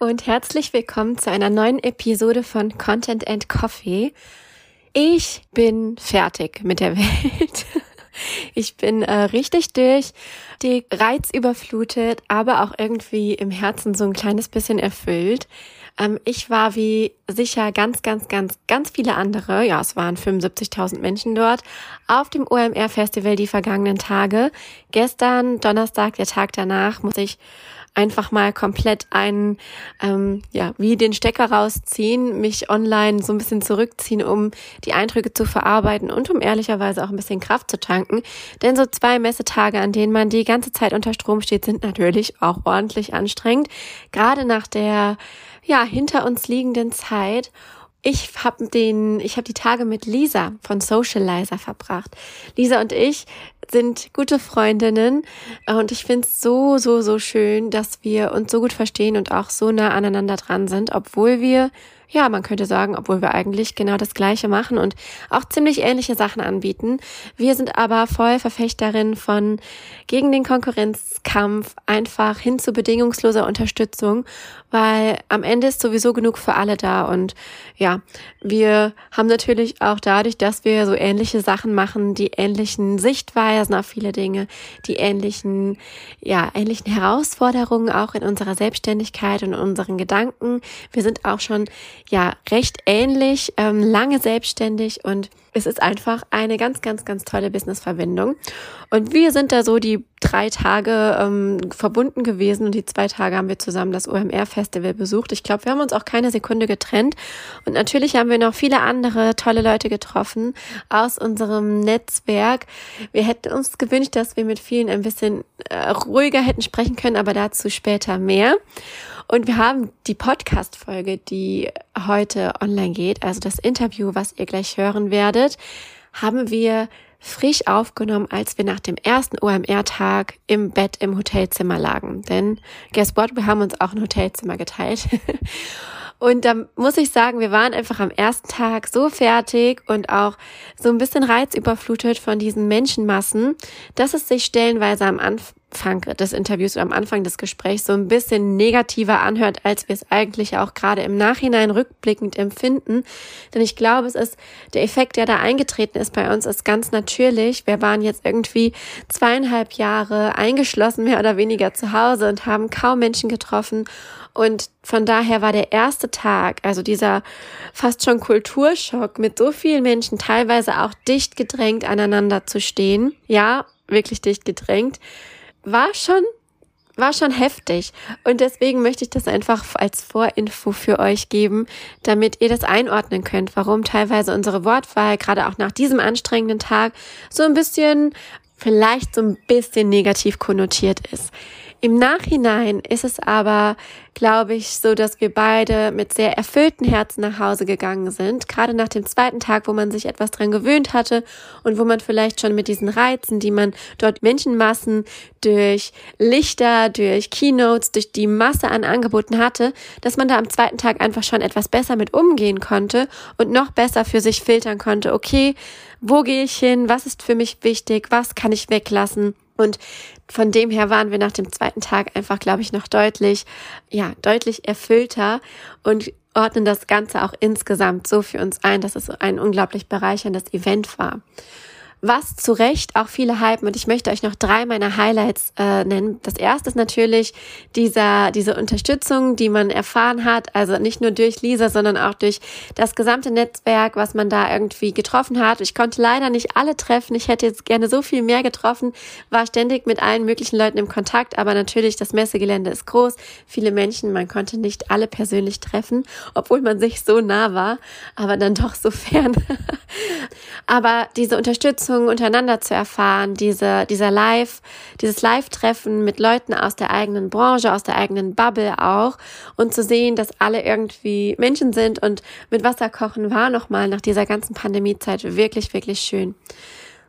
Und herzlich willkommen zu einer neuen Episode von Content and Coffee. Ich bin fertig mit der Welt. Ich bin äh, richtig durch, die Reiz überflutet, aber auch irgendwie im Herzen so ein kleines bisschen erfüllt. Ähm, ich war wie sicher ganz, ganz, ganz, ganz viele andere, ja, es waren 75.000 Menschen dort, auf dem OMR-Festival die vergangenen Tage. Gestern, Donnerstag, der Tag danach, muss ich einfach mal komplett einen, ähm, ja, wie den Stecker rausziehen, mich online so ein bisschen zurückziehen, um die Eindrücke zu verarbeiten und um ehrlicherweise auch ein bisschen Kraft zu tanken. Denn so zwei Messetage, an denen man die ganze Zeit unter Strom steht, sind natürlich auch ordentlich anstrengend. Gerade nach der, ja, hinter uns liegenden Zeit. Ich habe den, ich habe die Tage mit Lisa von Socializer verbracht. Lisa und ich sind gute Freundinnen. Und ich finde es so, so, so schön, dass wir uns so gut verstehen und auch so nah aneinander dran sind, obwohl wir ja, man könnte sagen, obwohl wir eigentlich genau das Gleiche machen und auch ziemlich ähnliche Sachen anbieten. Wir sind aber voll Verfechterin von gegen den Konkurrenzkampf einfach hin zu bedingungsloser Unterstützung, weil am Ende ist sowieso genug für alle da und ja, wir haben natürlich auch dadurch, dass wir so ähnliche Sachen machen, die ähnlichen Sichtweisen auf viele Dinge, die ähnlichen, ja, ähnlichen Herausforderungen auch in unserer Selbstständigkeit und unseren Gedanken. Wir sind auch schon ja recht ähnlich, ähm, lange selbstständig und es ist einfach eine ganz, ganz, ganz tolle Business-Verbindung. Und wir sind da so die drei Tage ähm, verbunden gewesen und die zwei Tage haben wir zusammen das OMR-Festival besucht. Ich glaube, wir haben uns auch keine Sekunde getrennt. Und natürlich haben wir noch viele andere tolle Leute getroffen aus unserem Netzwerk. Wir hätten uns gewünscht, dass wir mit vielen ein bisschen äh, ruhiger hätten sprechen können, aber dazu später mehr. Und wir haben die Podcast-Folge, die heute online geht, also das Interview, was ihr gleich hören werdet, haben wir frisch aufgenommen, als wir nach dem ersten OMR-Tag im Bett im Hotelzimmer lagen. Denn guess what, wir haben uns auch ein Hotelzimmer geteilt. Und da muss ich sagen, wir waren einfach am ersten Tag so fertig und auch so ein bisschen reizüberflutet von diesen Menschenmassen, dass es sich stellenweise am Anfang des Interviews oder am Anfang des Gesprächs so ein bisschen negativer anhört, als wir es eigentlich auch gerade im Nachhinein rückblickend empfinden. Denn ich glaube, es ist der Effekt, der da eingetreten ist bei uns, ist ganz natürlich. Wir waren jetzt irgendwie zweieinhalb Jahre eingeschlossen, mehr oder weniger zu Hause und haben kaum Menschen getroffen und von daher war der erste Tag, also dieser fast schon Kulturschock mit so vielen Menschen, teilweise auch dicht gedrängt aneinander zu stehen, ja, wirklich dicht gedrängt, war schon war schon heftig. Und deswegen möchte ich das einfach als Vorinfo für euch geben, damit ihr das einordnen könnt, warum teilweise unsere Wortwahl gerade auch nach diesem anstrengenden Tag so ein bisschen, vielleicht so ein bisschen negativ konnotiert ist. Im Nachhinein ist es aber, glaube ich, so, dass wir beide mit sehr erfüllten Herzen nach Hause gegangen sind. Gerade nach dem zweiten Tag, wo man sich etwas dran gewöhnt hatte und wo man vielleicht schon mit diesen Reizen, die man dort Menschenmassen durch Lichter, durch Keynotes, durch die Masse an Angeboten hatte, dass man da am zweiten Tag einfach schon etwas besser mit umgehen konnte und noch besser für sich filtern konnte. Okay, wo gehe ich hin? Was ist für mich wichtig? Was kann ich weglassen? Und von dem her waren wir nach dem zweiten Tag einfach, glaube ich, noch deutlich, ja, deutlich erfüllter und ordnen das Ganze auch insgesamt so für uns ein, dass es ein unglaublich bereicherndes Event war was zu Recht auch viele hypen. Und ich möchte euch noch drei meiner Highlights äh, nennen. Das erste ist natürlich dieser, diese Unterstützung, die man erfahren hat. Also nicht nur durch Lisa, sondern auch durch das gesamte Netzwerk, was man da irgendwie getroffen hat. Ich konnte leider nicht alle treffen. Ich hätte jetzt gerne so viel mehr getroffen, war ständig mit allen möglichen Leuten im Kontakt. Aber natürlich, das Messegelände ist groß. Viele Menschen, man konnte nicht alle persönlich treffen, obwohl man sich so nah war, aber dann doch so fern. aber diese Unterstützung Wertschätzung untereinander zu erfahren, diese, dieser Live, dieses Live-Treffen mit Leuten aus der eigenen Branche, aus der eigenen Bubble auch und zu sehen, dass alle irgendwie Menschen sind und mit Wasser kochen war nochmal nach dieser ganzen Pandemiezeit wirklich, wirklich schön.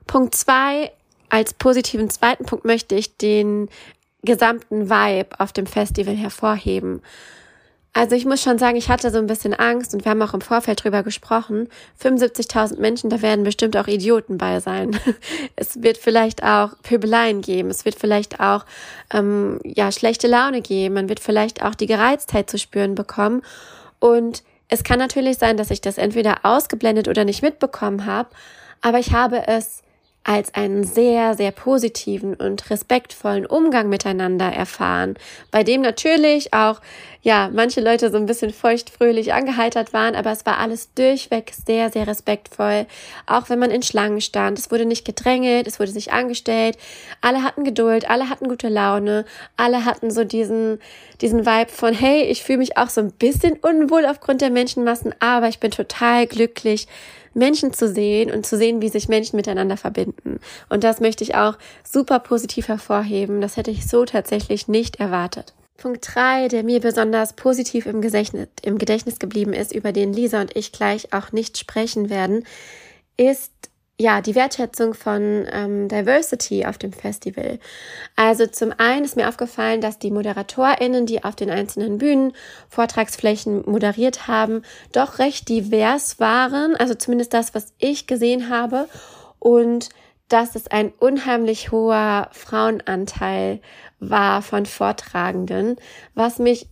Punkt zwei, als positiven zweiten Punkt möchte ich den gesamten Vibe auf dem Festival hervorheben. Also ich muss schon sagen, ich hatte so ein bisschen Angst und wir haben auch im Vorfeld drüber gesprochen. 75.000 Menschen, da werden bestimmt auch Idioten bei sein. Es wird vielleicht auch Pöbeleien geben. Es wird vielleicht auch ähm, ja schlechte Laune geben. Man wird vielleicht auch die Gereiztheit zu spüren bekommen. Und es kann natürlich sein, dass ich das entweder ausgeblendet oder nicht mitbekommen habe. Aber ich habe es als einen sehr, sehr positiven und respektvollen Umgang miteinander erfahren, bei dem natürlich auch, ja, manche Leute so ein bisschen feuchtfröhlich angeheitert waren, aber es war alles durchweg sehr, sehr respektvoll, auch wenn man in Schlangen stand. Es wurde nicht gedrängelt, es wurde sich angestellt, alle hatten Geduld, alle hatten gute Laune, alle hatten so diesen, diesen Vibe von, hey, ich fühle mich auch so ein bisschen unwohl aufgrund der Menschenmassen, aber ich bin total glücklich, Menschen zu sehen und zu sehen, wie sich Menschen miteinander verbinden. Und das möchte ich auch super positiv hervorheben. Das hätte ich so tatsächlich nicht erwartet. Punkt drei, der mir besonders positiv im Gedächtnis, im Gedächtnis geblieben ist, über den Lisa und ich gleich auch nicht sprechen werden, ist ja, die Wertschätzung von ähm, Diversity auf dem Festival. Also zum einen ist mir aufgefallen, dass die ModeratorInnen, die auf den einzelnen Bühnen Vortragsflächen moderiert haben, doch recht divers waren. Also zumindest das, was ich gesehen habe. Und dass es ein unheimlich hoher Frauenanteil war von Vortragenden, was mich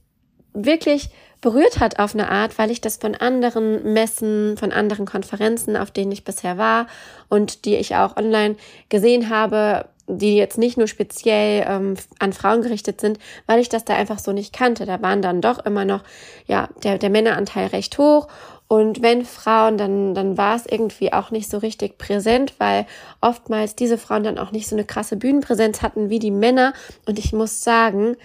wirklich berührt hat auf eine Art, weil ich das von anderen Messen, von anderen Konferenzen, auf denen ich bisher war und die ich auch online gesehen habe, die jetzt nicht nur speziell ähm, an Frauen gerichtet sind, weil ich das da einfach so nicht kannte. Da waren dann doch immer noch, ja, der, der Männeranteil recht hoch. Und wenn Frauen, dann, dann war es irgendwie auch nicht so richtig präsent, weil oftmals diese Frauen dann auch nicht so eine krasse Bühnenpräsenz hatten wie die Männer. Und ich muss sagen,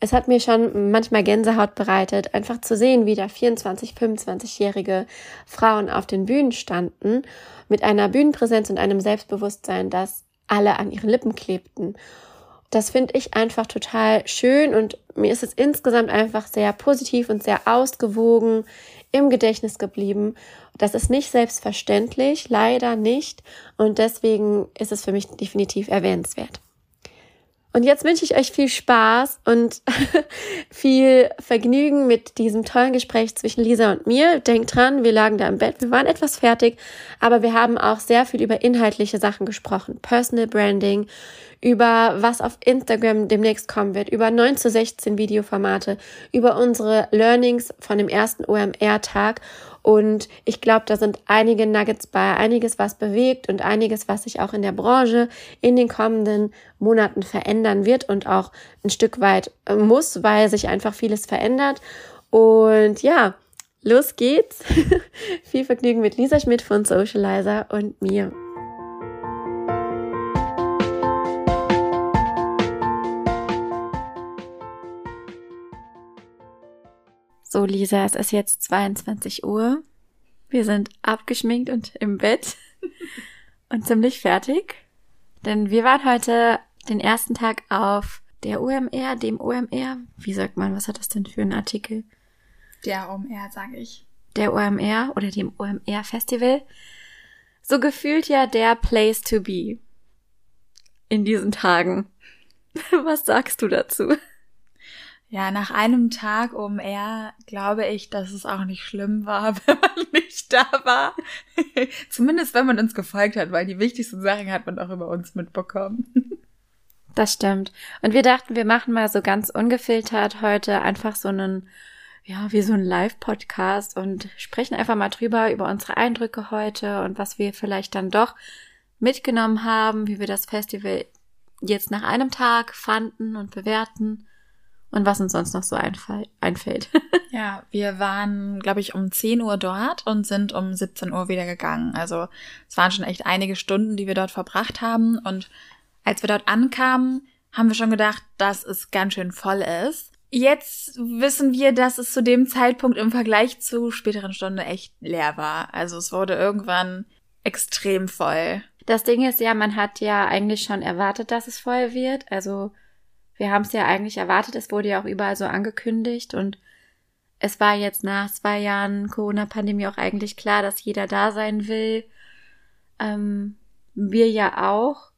es hat mir schon manchmal Gänsehaut bereitet, einfach zu sehen, wie da 24, 25-jährige Frauen auf den Bühnen standen, mit einer Bühnenpräsenz und einem Selbstbewusstsein, das alle an ihren Lippen klebten. Das finde ich einfach total schön und mir ist es insgesamt einfach sehr positiv und sehr ausgewogen im Gedächtnis geblieben. Das ist nicht selbstverständlich, leider nicht. Und deswegen ist es für mich definitiv erwähnenswert. Und jetzt wünsche ich euch viel Spaß und viel Vergnügen mit diesem tollen Gespräch zwischen Lisa und mir. Denkt dran, wir lagen da im Bett, wir waren etwas fertig, aber wir haben auch sehr viel über inhaltliche Sachen gesprochen. Personal Branding, über was auf Instagram demnächst kommen wird, über 9 zu 16 Videoformate, über unsere Learnings von dem ersten OMR-Tag und ich glaube, da sind einige Nuggets bei, einiges, was bewegt und einiges, was sich auch in der Branche in den kommenden Monaten verändern wird und auch ein Stück weit äh, muss, weil sich einfach vieles verändert. Und ja, los geht's. Viel Vergnügen mit Lisa Schmidt von Socializer und mir. Lisa, es ist jetzt 22 Uhr. Wir sind abgeschminkt und im Bett und ziemlich fertig. Denn wir waren heute den ersten Tag auf der UMR, dem UMR. Wie sagt man, was hat das denn für einen Artikel? Der UMR, sage ich. Der UMR oder dem UMR Festival. So gefühlt ja der Place to be. In diesen Tagen. Was sagst du dazu? Ja, nach einem Tag OMR glaube ich, dass es auch nicht schlimm war, wenn man nicht da war. Zumindest wenn man uns gefolgt hat, weil die wichtigsten Sachen hat man auch über uns mitbekommen. Das stimmt. Und wir dachten, wir machen mal so ganz ungefiltert heute einfach so einen, ja, wie so ein Live-Podcast und sprechen einfach mal drüber, über unsere Eindrücke heute und was wir vielleicht dann doch mitgenommen haben, wie wir das Festival jetzt nach einem Tag fanden und bewerten und was uns sonst noch so einfällt. ja, wir waren, glaube ich, um 10 Uhr dort und sind um 17 Uhr wieder gegangen. Also es waren schon echt einige Stunden, die wir dort verbracht haben. Und als wir dort ankamen, haben wir schon gedacht, dass es ganz schön voll ist. Jetzt wissen wir, dass es zu dem Zeitpunkt im Vergleich zu späteren Stunden echt leer war. Also es wurde irgendwann extrem voll. Das Ding ist ja, man hat ja eigentlich schon erwartet, dass es voll wird. Also wir haben es ja eigentlich erwartet, es wurde ja auch überall so angekündigt und es war jetzt nach zwei Jahren Corona-Pandemie auch eigentlich klar, dass jeder da sein will. Ähm, wir ja auch.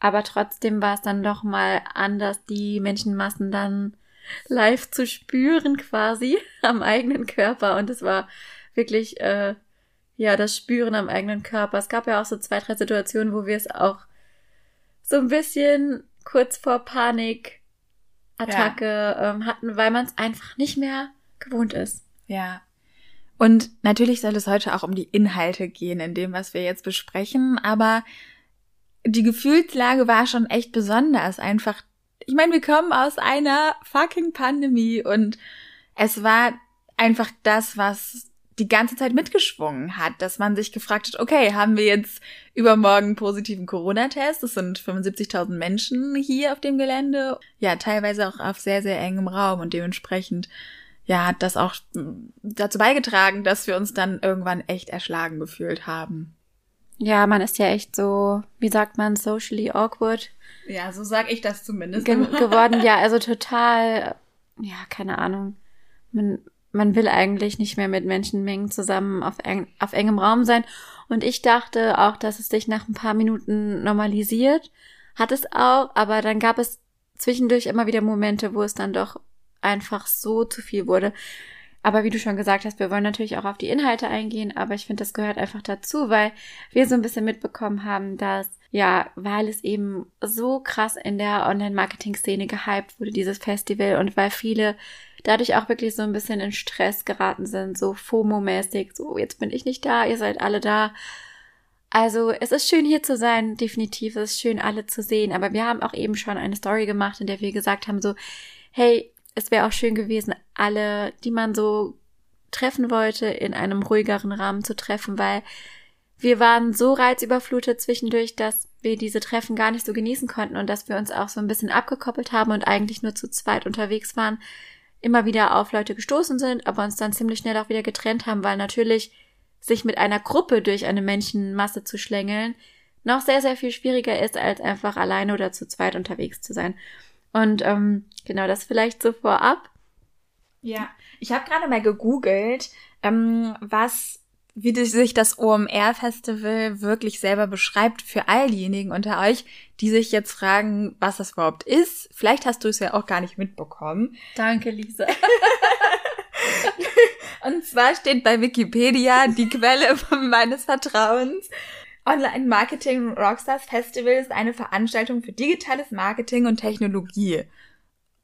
Aber trotzdem war es dann doch mal anders, die Menschenmassen dann live zu spüren quasi am eigenen Körper. Und es war wirklich, äh, ja, das Spüren am eigenen Körper. Es gab ja auch so zwei, drei Situationen, wo wir es auch so ein bisschen kurz vor Panik Attacke ja. ähm, hatten, weil man es einfach nicht mehr gewohnt ist. Ja. Und natürlich soll es heute auch um die Inhalte gehen, in dem, was wir jetzt besprechen, aber die Gefühlslage war schon echt besonders. Einfach, ich meine, wir kommen aus einer fucking Pandemie und es war einfach das, was die ganze Zeit mitgeschwungen hat, dass man sich gefragt hat, okay, haben wir jetzt übermorgen positiven Corona-Test? Es sind 75.000 Menschen hier auf dem Gelände. Ja, teilweise auch auf sehr, sehr engem Raum und dementsprechend, ja, hat das auch dazu beigetragen, dass wir uns dann irgendwann echt erschlagen gefühlt haben. Ja, man ist ja echt so, wie sagt man, socially awkward. Ja, so sag ich das zumindest. Ge geworden, ja, also total, ja, keine Ahnung. Man, man will eigentlich nicht mehr mit Menschenmengen zusammen auf, eng, auf engem Raum sein. Und ich dachte auch, dass es sich nach ein paar Minuten normalisiert. Hat es auch, aber dann gab es zwischendurch immer wieder Momente, wo es dann doch einfach so zu viel wurde. Aber wie du schon gesagt hast, wir wollen natürlich auch auf die Inhalte eingehen, aber ich finde, das gehört einfach dazu, weil wir so ein bisschen mitbekommen haben, dass ja, weil es eben so krass in der Online-Marketing-Szene gehypt wurde, dieses Festival, und weil viele dadurch auch wirklich so ein bisschen in Stress geraten sind, so FOMO-mäßig, so jetzt bin ich nicht da, ihr seid alle da. Also es ist schön hier zu sein, definitiv, es ist schön alle zu sehen, aber wir haben auch eben schon eine Story gemacht, in der wir gesagt haben, so, hey, es wäre auch schön gewesen, alle, die man so treffen wollte, in einem ruhigeren Rahmen zu treffen, weil wir waren so reizüberflutet zwischendurch, dass wir diese Treffen gar nicht so genießen konnten und dass wir uns auch so ein bisschen abgekoppelt haben und eigentlich nur zu zweit unterwegs waren, immer wieder auf Leute gestoßen sind, aber uns dann ziemlich schnell auch wieder getrennt haben, weil natürlich sich mit einer Gruppe durch eine Menschenmasse zu schlängeln noch sehr, sehr viel schwieriger ist, als einfach alleine oder zu zweit unterwegs zu sein. Und ähm, genau das vielleicht so vorab. Ja, ich habe gerade mal gegoogelt, ähm, was wie sich das OMR-Festival wirklich selber beschreibt für all diejenigen unter euch, die sich jetzt fragen, was das überhaupt ist. Vielleicht hast du es ja auch gar nicht mitbekommen. Danke, Lisa. Und zwar steht bei Wikipedia die Quelle meines Vertrauens. Online Marketing Rockstars Festival ist eine Veranstaltung für digitales Marketing und Technologie.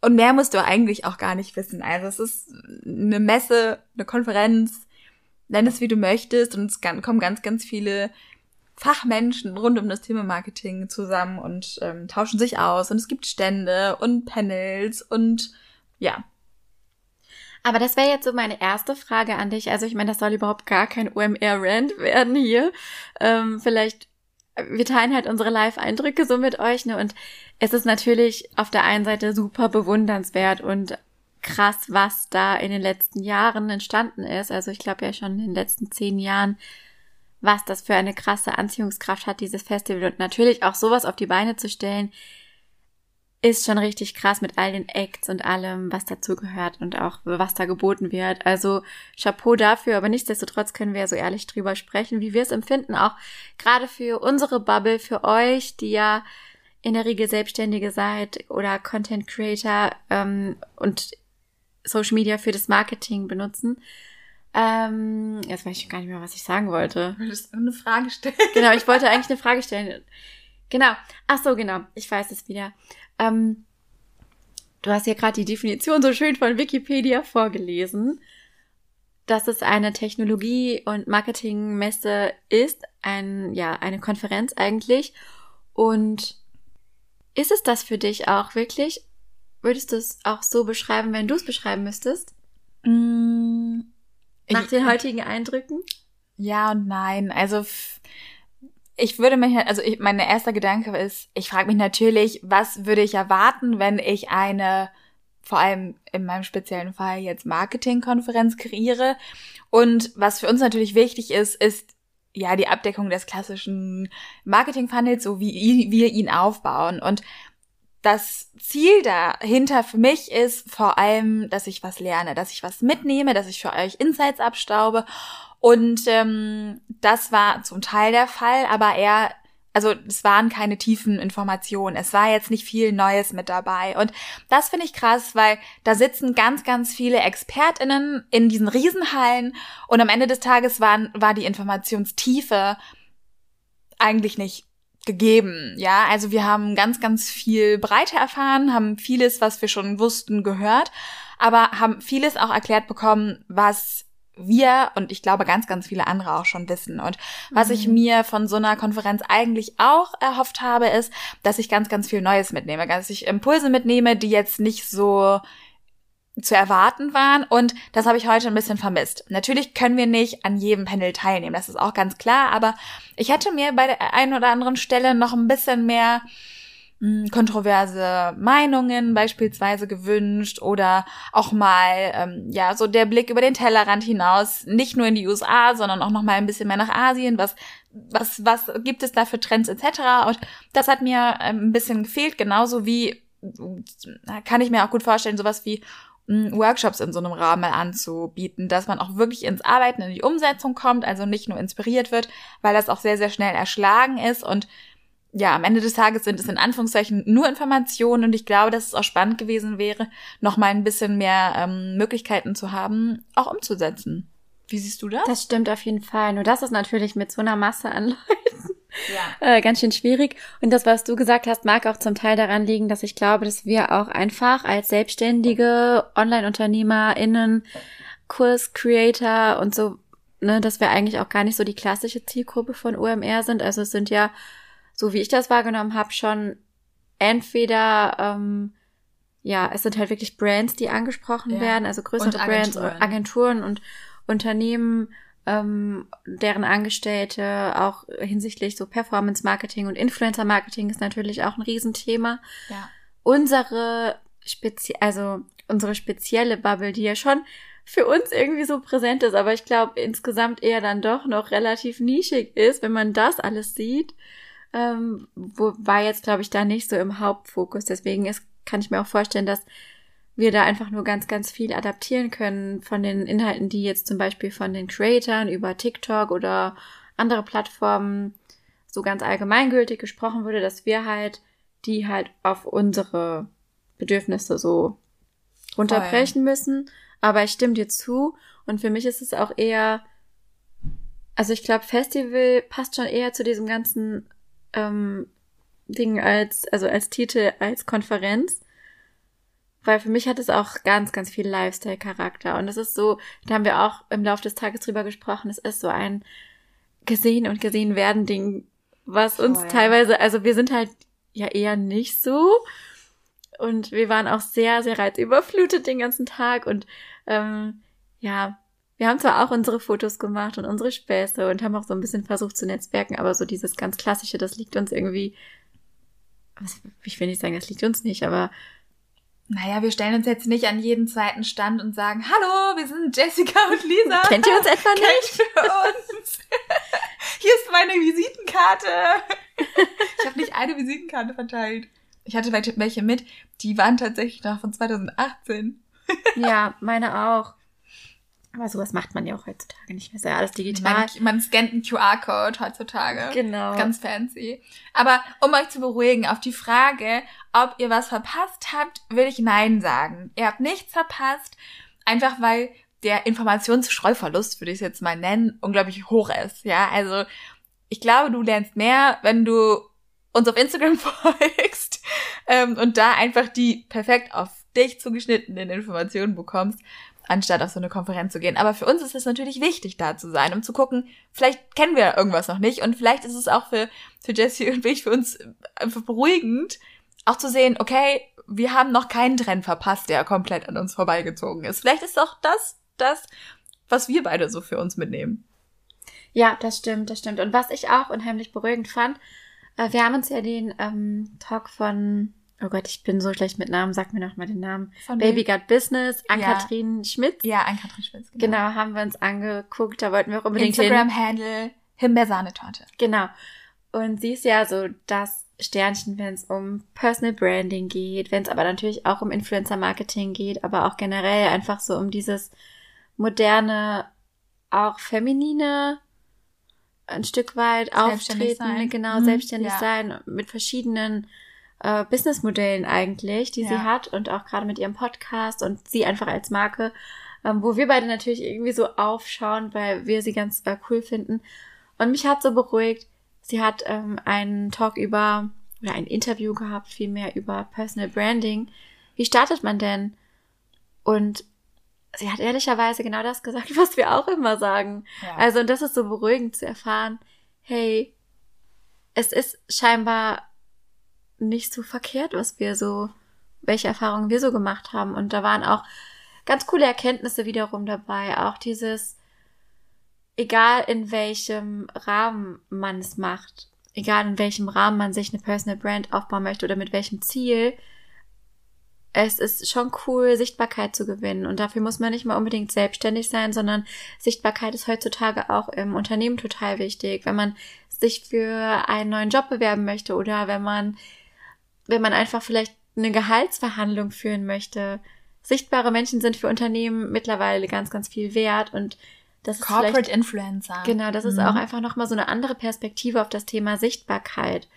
Und mehr musst du eigentlich auch gar nicht wissen. Also es ist eine Messe, eine Konferenz, nenn es wie du möchtest und es kommen ganz, ganz viele Fachmenschen rund um das Thema Marketing zusammen und ähm, tauschen sich aus und es gibt Stände und Panels und ja, aber das wäre jetzt so meine erste Frage an dich. Also ich meine, das soll überhaupt gar kein OMR-Rand werden hier. Ähm, vielleicht, wir teilen halt unsere Live-Eindrücke so mit euch, ne? Und es ist natürlich auf der einen Seite super bewundernswert und krass, was da in den letzten Jahren entstanden ist. Also ich glaube ja schon in den letzten zehn Jahren, was das für eine krasse Anziehungskraft hat, dieses Festival. Und natürlich auch sowas auf die Beine zu stellen, ist schon richtig krass mit all den Acts und allem, was dazu gehört und auch was da geboten wird. Also Chapeau dafür, aber nichtsdestotrotz können wir ja so ehrlich drüber sprechen, wie wir es empfinden, auch gerade für unsere Bubble, für euch, die ja in der Regel Selbstständige seid oder Content Creator ähm, und Social Media für das Marketing benutzen. Ähm, jetzt weiß ich gar nicht mehr, was ich sagen wollte. Du wolltest eine Frage stellen. Genau, ich wollte eigentlich eine Frage stellen. Genau. Ach so, genau. Ich weiß es wieder. Ähm, du hast ja gerade die Definition so schön von Wikipedia vorgelesen, dass es eine Technologie- und Marketingmesse ist, ein, ja, eine Konferenz eigentlich. Und ist es das für dich auch wirklich? Würdest du es auch so beschreiben, wenn du es beschreiben müsstest? Mm, Nach den heutigen Eindrücken? Ja und nein. Also ich würde mich, also ich, mein erster Gedanke ist, ich frage mich natürlich, was würde ich erwarten, wenn ich eine, vor allem in meinem speziellen Fall jetzt Marketingkonferenz kreiere. Und was für uns natürlich wichtig ist, ist ja die Abdeckung des klassischen Marketing-Funnels, so wie wir ihn aufbauen. Und das Ziel dahinter für mich ist vor allem, dass ich was lerne, dass ich was mitnehme, dass ich für euch Insights abstaube und ähm, das war zum Teil der Fall, aber eher also es waren keine tiefen Informationen. Es war jetzt nicht viel Neues mit dabei. Und das finde ich krass, weil da sitzen ganz, ganz viele ExpertInnen in diesen Riesenhallen und am Ende des Tages waren, war die Informationstiefe eigentlich nicht gegeben. Ja, also wir haben ganz, ganz viel Breite erfahren, haben vieles, was wir schon wussten, gehört, aber haben vieles auch erklärt bekommen, was wir und ich glaube ganz, ganz viele andere auch schon wissen. Und was mhm. ich mir von so einer Konferenz eigentlich auch erhofft habe, ist, dass ich ganz, ganz viel Neues mitnehme, dass ich Impulse mitnehme, die jetzt nicht so zu erwarten waren und das habe ich heute ein bisschen vermisst. Natürlich können wir nicht an jedem Panel teilnehmen, das ist auch ganz klar, aber ich hätte mir bei der einen oder anderen Stelle noch ein bisschen mehr hm, kontroverse Meinungen beispielsweise gewünscht oder auch mal ähm, ja so der Blick über den Tellerrand hinaus, nicht nur in die USA, sondern auch noch mal ein bisschen mehr nach Asien. Was was was gibt es da für Trends etc. Und das hat mir ähm, ein bisschen gefehlt, genauso wie kann ich mir auch gut vorstellen, sowas wie Workshops in so einem Rahmen mal anzubieten, dass man auch wirklich ins Arbeiten, in die Umsetzung kommt, also nicht nur inspiriert wird, weil das auch sehr, sehr schnell erschlagen ist und ja, am Ende des Tages sind es in Anführungszeichen nur Informationen und ich glaube, dass es auch spannend gewesen wäre, noch mal ein bisschen mehr ähm, Möglichkeiten zu haben, auch umzusetzen. Wie siehst du das? Das stimmt auf jeden Fall. Nur das ist natürlich mit so einer Masse an Leuten ja. äh, ganz schön schwierig. Und das, was du gesagt hast, mag auch zum Teil daran liegen, dass ich glaube, dass wir auch einfach als selbstständige Online-UnternehmerInnen, Kurs-Creator und so, ne, dass wir eigentlich auch gar nicht so die klassische Zielgruppe von OMR sind. Also es sind ja so wie ich das wahrgenommen habe, schon entweder ähm, ja, es sind halt wirklich Brands, die angesprochen ja. werden, also größere und Brands, Agenturen und Unternehmen, ähm, deren Angestellte auch hinsichtlich so Performance Marketing und Influencer Marketing ist natürlich auch ein Riesenthema. Ja. Unsere spezie also unsere spezielle Bubble, die ja schon für uns irgendwie so präsent ist, aber ich glaube insgesamt eher dann doch noch relativ nischig ist, wenn man das alles sieht ähm, wo, war jetzt, glaube ich, da nicht so im Hauptfokus. Deswegen ist, kann ich mir auch vorstellen, dass wir da einfach nur ganz, ganz viel adaptieren können von den Inhalten, die jetzt zum Beispiel von den Creatoren über TikTok oder andere Plattformen so ganz allgemeingültig gesprochen wurde, dass wir halt die halt auf unsere Bedürfnisse so runterbrechen müssen. Aber ich stimme dir zu und für mich ist es auch eher, also ich glaube, Festival passt schon eher zu diesem ganzen ähm, Ding als, also als Titel, als Konferenz. Weil für mich hat es auch ganz, ganz viel Lifestyle-Charakter. Und es ist so, da haben wir auch im Laufe des Tages drüber gesprochen, es ist so ein gesehen und gesehen werden Ding, was uns oh, ja. teilweise, also wir sind halt ja eher nicht so. Und wir waren auch sehr, sehr reizüberflutet den ganzen Tag. Und ähm, ja, wir haben zwar auch unsere Fotos gemacht und unsere Späße und haben auch so ein bisschen versucht zu netzwerken, aber so dieses ganz klassische, das liegt uns irgendwie, ich will nicht sagen, das liegt uns nicht, aber naja, wir stellen uns jetzt nicht an jeden zweiten Stand und sagen, hallo, wir sind Jessica und Lisa. Kennt ihr uns etwa nicht? Kennt ihr uns? Hier ist meine Visitenkarte. Ich habe nicht eine Visitenkarte verteilt. Ich hatte welche mit, die waren tatsächlich noch von 2018. Ja, meine auch. Aber sowas macht man ja auch heutzutage nicht mehr. Ist ja alles digital. Man, man scannt einen QR-Code heutzutage. Genau. Ganz fancy. Aber um euch zu beruhigen, auf die Frage, ob ihr was verpasst habt, will ich Nein sagen. Ihr habt nichts verpasst, einfach weil der Informationsstreuverlust, würde ich es jetzt mal nennen, unglaublich hoch ist. Ja, also ich glaube, du lernst mehr, wenn du uns auf Instagram folgst ähm, und da einfach die perfekt auf dich zugeschnittenen Informationen bekommst, anstatt auf so eine Konferenz zu gehen. Aber für uns ist es natürlich wichtig, da zu sein, um zu gucken, vielleicht kennen wir irgendwas noch nicht und vielleicht ist es auch für, für Jesse und mich, für uns einfach beruhigend, auch zu sehen, okay, wir haben noch keinen Trend verpasst, der komplett an uns vorbeigezogen ist. Vielleicht ist doch das, das, was wir beide so für uns mitnehmen. Ja, das stimmt, das stimmt. Und was ich auch unheimlich beruhigend fand, äh, wir haben uns ja den ähm, Talk von Oh Gott, ich bin so schlecht mit Namen. Sag mir noch mal den Namen. Von Baby Got Business, Ann-Kathrin ja. Schmitz. Ja, Ann-Kathrin Schmitz. Genau. genau, haben wir uns angeguckt. Da wollten wir auch unbedingt Instagram-Handle Himbeersahnetorte. Genau. Und sie ist ja so das Sternchen, wenn es um Personal Branding geht, wenn es aber natürlich auch um Influencer-Marketing geht, aber auch generell einfach so um dieses moderne, auch feminine ein Stück weit auftreten, sein. genau, mhm. selbstständig ja. sein, mit verschiedenen äh, Businessmodellen eigentlich, die ja. sie hat und auch gerade mit ihrem Podcast und sie einfach als Marke, ähm, wo wir beide natürlich irgendwie so aufschauen, weil wir sie ganz äh, cool finden. Und mich hat so beruhigt, sie hat ähm, einen Talk über oder ein Interview gehabt, vielmehr über Personal Branding. Wie startet man denn? Und sie hat ehrlicherweise genau das gesagt, was wir auch immer sagen. Ja. Also, und das ist so beruhigend zu erfahren, hey, es ist scheinbar nicht so verkehrt, was wir so, welche Erfahrungen wir so gemacht haben. Und da waren auch ganz coole Erkenntnisse wiederum dabei. Auch dieses, egal in welchem Rahmen man es macht, egal in welchem Rahmen man sich eine Personal Brand aufbauen möchte oder mit welchem Ziel, es ist schon cool, Sichtbarkeit zu gewinnen. Und dafür muss man nicht mal unbedingt selbstständig sein, sondern Sichtbarkeit ist heutzutage auch im Unternehmen total wichtig. Wenn man sich für einen neuen Job bewerben möchte oder wenn man, wenn man einfach vielleicht eine Gehaltsverhandlung führen möchte. Sichtbare Menschen sind für Unternehmen mittlerweile ganz, ganz viel wert und das ist Corporate Influencer. Genau, das ist mhm. auch einfach nochmal so eine andere Perspektive auf das Thema Sichtbarkeit.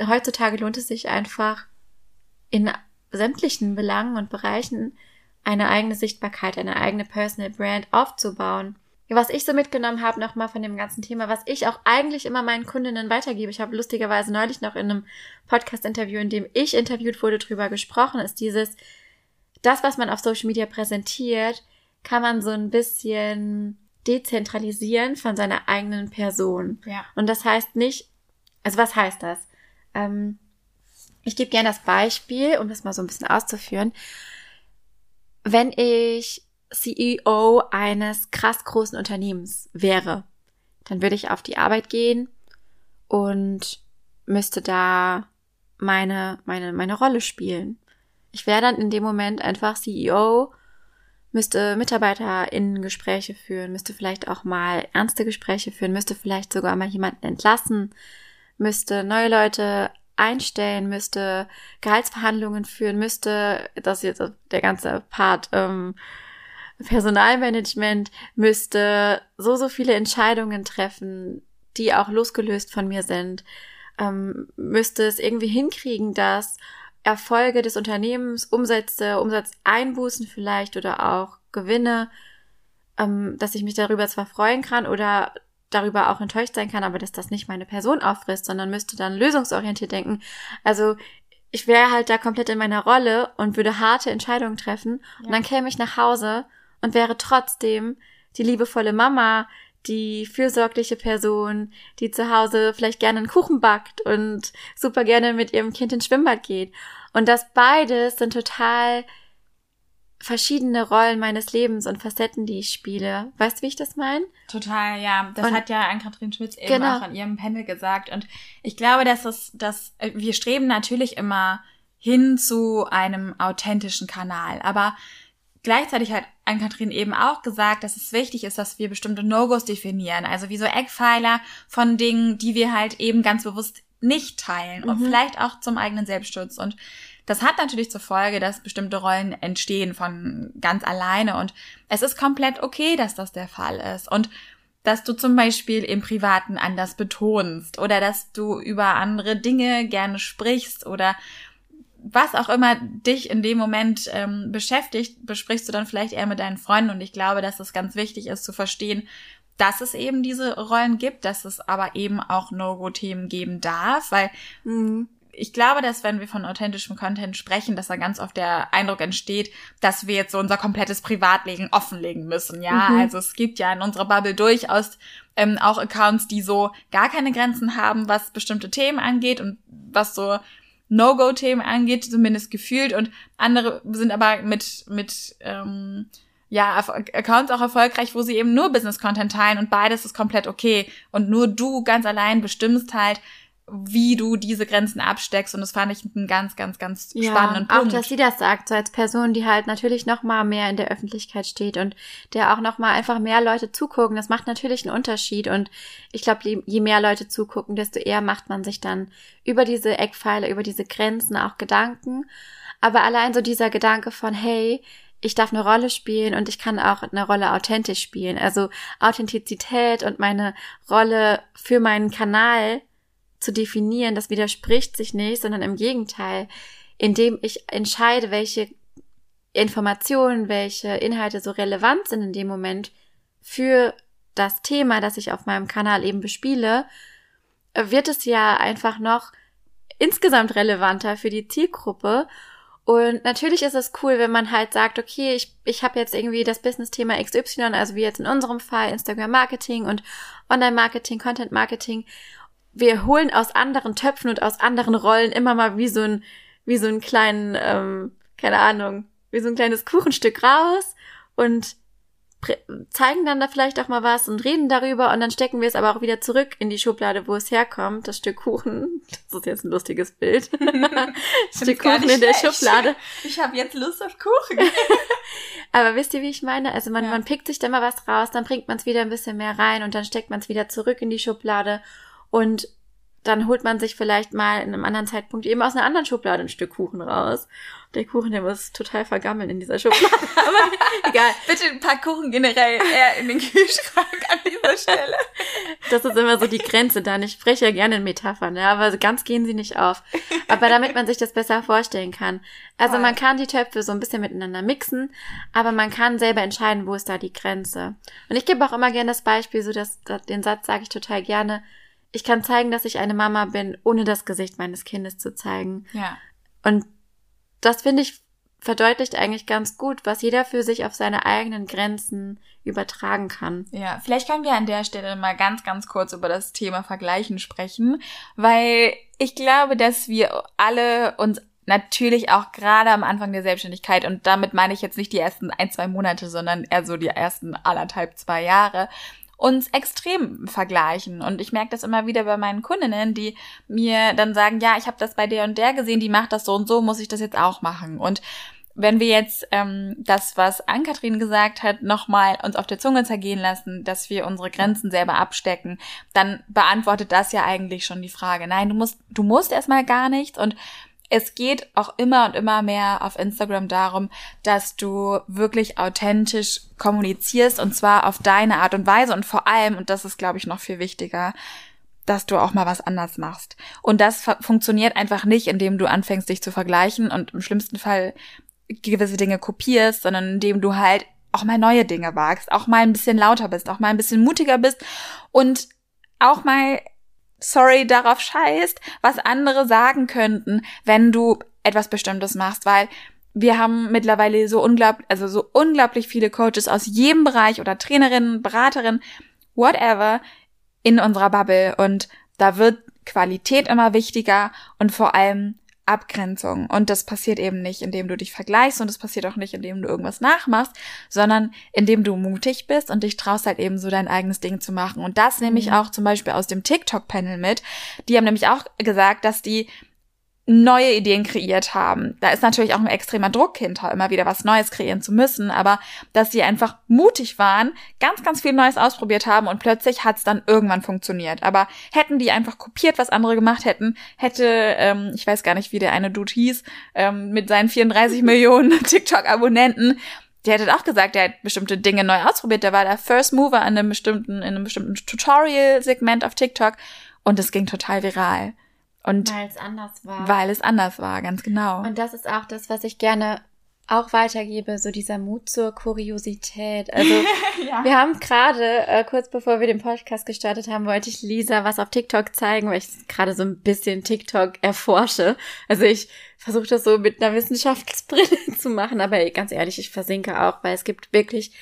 Heutzutage lohnt es sich einfach in sämtlichen Belangen und Bereichen eine eigene Sichtbarkeit, eine eigene Personal Brand aufzubauen. Was ich so mitgenommen habe nochmal von dem ganzen Thema, was ich auch eigentlich immer meinen Kundinnen weitergebe, ich habe lustigerweise neulich noch in einem Podcast-Interview, in dem ich interviewt wurde, drüber gesprochen, ist dieses, das, was man auf Social Media präsentiert, kann man so ein bisschen dezentralisieren von seiner eigenen Person. Ja. Und das heißt nicht, also was heißt das? Ähm, ich gebe gerne das Beispiel, um das mal so ein bisschen auszuführen. Wenn ich CEO eines krass großen Unternehmens wäre, dann würde ich auf die Arbeit gehen und müsste da meine, meine, meine Rolle spielen. Ich wäre dann in dem Moment einfach CEO, müsste MitarbeiterInnen-Gespräche führen, müsste vielleicht auch mal ernste Gespräche führen, müsste vielleicht sogar mal jemanden entlassen, müsste neue Leute einstellen müsste, Gehaltsverhandlungen führen müsste, das ist jetzt der ganze Part ähm, Personalmanagement, müsste so, so viele Entscheidungen treffen, die auch losgelöst von mir sind, ähm, müsste es irgendwie hinkriegen, dass Erfolge des Unternehmens, Umsätze, Umsatzeinbußen vielleicht oder auch Gewinne, ähm, dass ich mich darüber zwar freuen kann oder darüber auch enttäuscht sein kann, aber dass das nicht meine Person auffrisst, sondern müsste dann lösungsorientiert denken. Also ich wäre halt da komplett in meiner Rolle und würde harte Entscheidungen treffen ja. und dann käme ich nach Hause und wäre trotzdem die liebevolle Mama, die fürsorgliche Person, die zu Hause vielleicht gerne einen Kuchen backt und super gerne mit ihrem Kind ins Schwimmbad geht. Und das beides sind total verschiedene Rollen meines Lebens und Facetten, die ich spiele. Weißt du, wie ich das meine? Total, ja. Das und, hat ja Ann-Kathrin Schmitz eben genau. auch an ihrem Panel gesagt. Und ich glaube, dass es, dass äh, wir streben natürlich immer hin zu einem authentischen Kanal. Aber gleichzeitig hat Ann-Kathrin eben auch gesagt, dass es wichtig ist, dass wir bestimmte No-Gos definieren. Also wie so Eckpfeiler von Dingen, die wir halt eben ganz bewusst nicht teilen mhm. und vielleicht auch zum eigenen Selbstschutz. Und das hat natürlich zur Folge, dass bestimmte Rollen entstehen von ganz alleine und es ist komplett okay, dass das der Fall ist und dass du zum Beispiel im Privaten anders betonst oder dass du über andere Dinge gerne sprichst oder was auch immer dich in dem Moment ähm, beschäftigt, besprichst du dann vielleicht eher mit deinen Freunden und ich glaube, dass es ganz wichtig ist zu verstehen, dass es eben diese Rollen gibt, dass es aber eben auch No-Go-Themen geben darf, weil mhm ich glaube, dass wenn wir von authentischem Content sprechen, dass da ganz oft der Eindruck entsteht, dass wir jetzt so unser komplettes Privatleben offenlegen müssen. Ja, mhm. also es gibt ja in unserer Bubble durchaus ähm, auch Accounts, die so gar keine Grenzen haben, was bestimmte Themen angeht und was so No-Go-Themen angeht, zumindest gefühlt. Und andere sind aber mit, mit ähm, ja, Accounts auch erfolgreich, wo sie eben nur Business-Content teilen und beides ist komplett okay. Und nur du ganz allein bestimmst halt, wie du diese Grenzen absteckst und das fand ich einen ganz, ganz, ganz ja, spannenden Punkt. Auch, dass sie das sagt, so als Person, die halt natürlich noch mal mehr in der Öffentlichkeit steht und der auch noch mal einfach mehr Leute zugucken, das macht natürlich einen Unterschied und ich glaube, je mehr Leute zugucken, desto eher macht man sich dann über diese Eckpfeile, über diese Grenzen auch Gedanken. Aber allein so dieser Gedanke von, hey, ich darf eine Rolle spielen und ich kann auch eine Rolle authentisch spielen. Also Authentizität und meine Rolle für meinen Kanal zu definieren, das widerspricht sich nicht, sondern im Gegenteil, indem ich entscheide, welche Informationen, welche Inhalte so relevant sind in dem Moment für das Thema, das ich auf meinem Kanal eben bespiele, wird es ja einfach noch insgesamt relevanter für die Zielgruppe. Und natürlich ist es cool, wenn man halt sagt, okay, ich, ich habe jetzt irgendwie das Business-Thema XY, also wie jetzt in unserem Fall Instagram-Marketing und Online-Marketing, Content-Marketing. Wir holen aus anderen Töpfen und aus anderen Rollen immer mal wie so ein, wie so einen kleinen, ähm, keine Ahnung, wie so ein kleines Kuchenstück raus und zeigen dann da vielleicht auch mal was und reden darüber und dann stecken wir es aber auch wieder zurück in die Schublade, wo es herkommt, das Stück Kuchen. Das ist jetzt ein lustiges Bild. Stück Kuchen in der Schublade. Ich habe jetzt Lust auf Kuchen. aber wisst ihr, wie ich meine? Also man, ja. man pickt sich da mal was raus, dann bringt man es wieder ein bisschen mehr rein und dann steckt man es wieder zurück in die Schublade und dann holt man sich vielleicht mal in einem anderen Zeitpunkt eben aus einer anderen Schublade ein Stück Kuchen raus. Der Kuchen, der muss total vergammeln in dieser Schublade. Aber egal. Bitte ein paar Kuchen generell eher in den Kühlschrank an dieser Stelle. Das ist immer so die Grenze dann. Ich spreche ja gerne in Metaphern, ja, aber ganz gehen sie nicht auf. Aber damit man sich das besser vorstellen kann. Also Voll. man kann die Töpfe so ein bisschen miteinander mixen, aber man kann selber entscheiden, wo ist da die Grenze. Und ich gebe auch immer gerne das Beispiel, so dass, den Satz sage ich total gerne ich kann zeigen, dass ich eine Mama bin, ohne das Gesicht meines Kindes zu zeigen. Ja. Und das finde ich verdeutlicht eigentlich ganz gut, was jeder für sich auf seine eigenen Grenzen übertragen kann. Ja, vielleicht können wir an der Stelle mal ganz, ganz kurz über das Thema Vergleichen sprechen, weil ich glaube, dass wir alle uns natürlich auch gerade am Anfang der Selbstständigkeit, und damit meine ich jetzt nicht die ersten ein, zwei Monate, sondern eher so die ersten anderthalb, zwei Jahre, uns extrem vergleichen. Und ich merke das immer wieder bei meinen Kundinnen, die mir dann sagen, ja, ich habe das bei der und der gesehen, die macht das so und so, muss ich das jetzt auch machen. Und wenn wir jetzt ähm, das, was Ann-Kathrin gesagt hat, nochmal uns auf der Zunge zergehen lassen, dass wir unsere Grenzen selber abstecken, dann beantwortet das ja eigentlich schon die Frage. Nein, du musst, du musst erstmal gar nichts und es geht auch immer und immer mehr auf Instagram darum, dass du wirklich authentisch kommunizierst und zwar auf deine Art und Weise und vor allem, und das ist, glaube ich, noch viel wichtiger, dass du auch mal was anders machst. Und das funktioniert einfach nicht, indem du anfängst, dich zu vergleichen und im schlimmsten Fall gewisse Dinge kopierst, sondern indem du halt auch mal neue Dinge wagst, auch mal ein bisschen lauter bist, auch mal ein bisschen mutiger bist und auch mal sorry, darauf scheißt, was andere sagen könnten, wenn du etwas Bestimmtes machst, weil wir haben mittlerweile so unglaublich, also so unglaublich viele Coaches aus jedem Bereich oder Trainerinnen, Beraterinnen, whatever, in unserer Bubble. Und da wird Qualität immer wichtiger und vor allem Abgrenzung. Und das passiert eben nicht, indem du dich vergleichst und das passiert auch nicht, indem du irgendwas nachmachst, sondern indem du mutig bist und dich traust halt eben so dein eigenes Ding zu machen. Und das nehme ich mhm. auch zum Beispiel aus dem TikTok-Panel mit. Die haben nämlich auch gesagt, dass die neue Ideen kreiert haben. Da ist natürlich auch ein extremer Druck hinter, immer wieder was Neues kreieren zu müssen, aber dass sie einfach mutig waren, ganz, ganz viel Neues ausprobiert haben und plötzlich hat es dann irgendwann funktioniert. Aber hätten die einfach kopiert, was andere gemacht hätten, hätte, ähm, ich weiß gar nicht, wie der eine Dude hieß, ähm, mit seinen 34 Millionen TikTok-Abonnenten, der hätte auch gesagt, der hat bestimmte Dinge neu ausprobiert. Der war der First Mover in einem bestimmten, in einem bestimmten Tutorial-Segment auf TikTok und es ging total viral. Und weil es anders war. Weil es anders war, ganz genau. Und das ist auch das, was ich gerne auch weitergebe, so dieser Mut zur Kuriosität. Also ja. wir haben gerade, äh, kurz bevor wir den Podcast gestartet haben, wollte ich Lisa was auf TikTok zeigen, weil ich gerade so ein bisschen TikTok erforsche. Also ich versuche das so mit einer Wissenschaftsbrille zu machen, aber ganz ehrlich, ich versinke auch, weil es gibt wirklich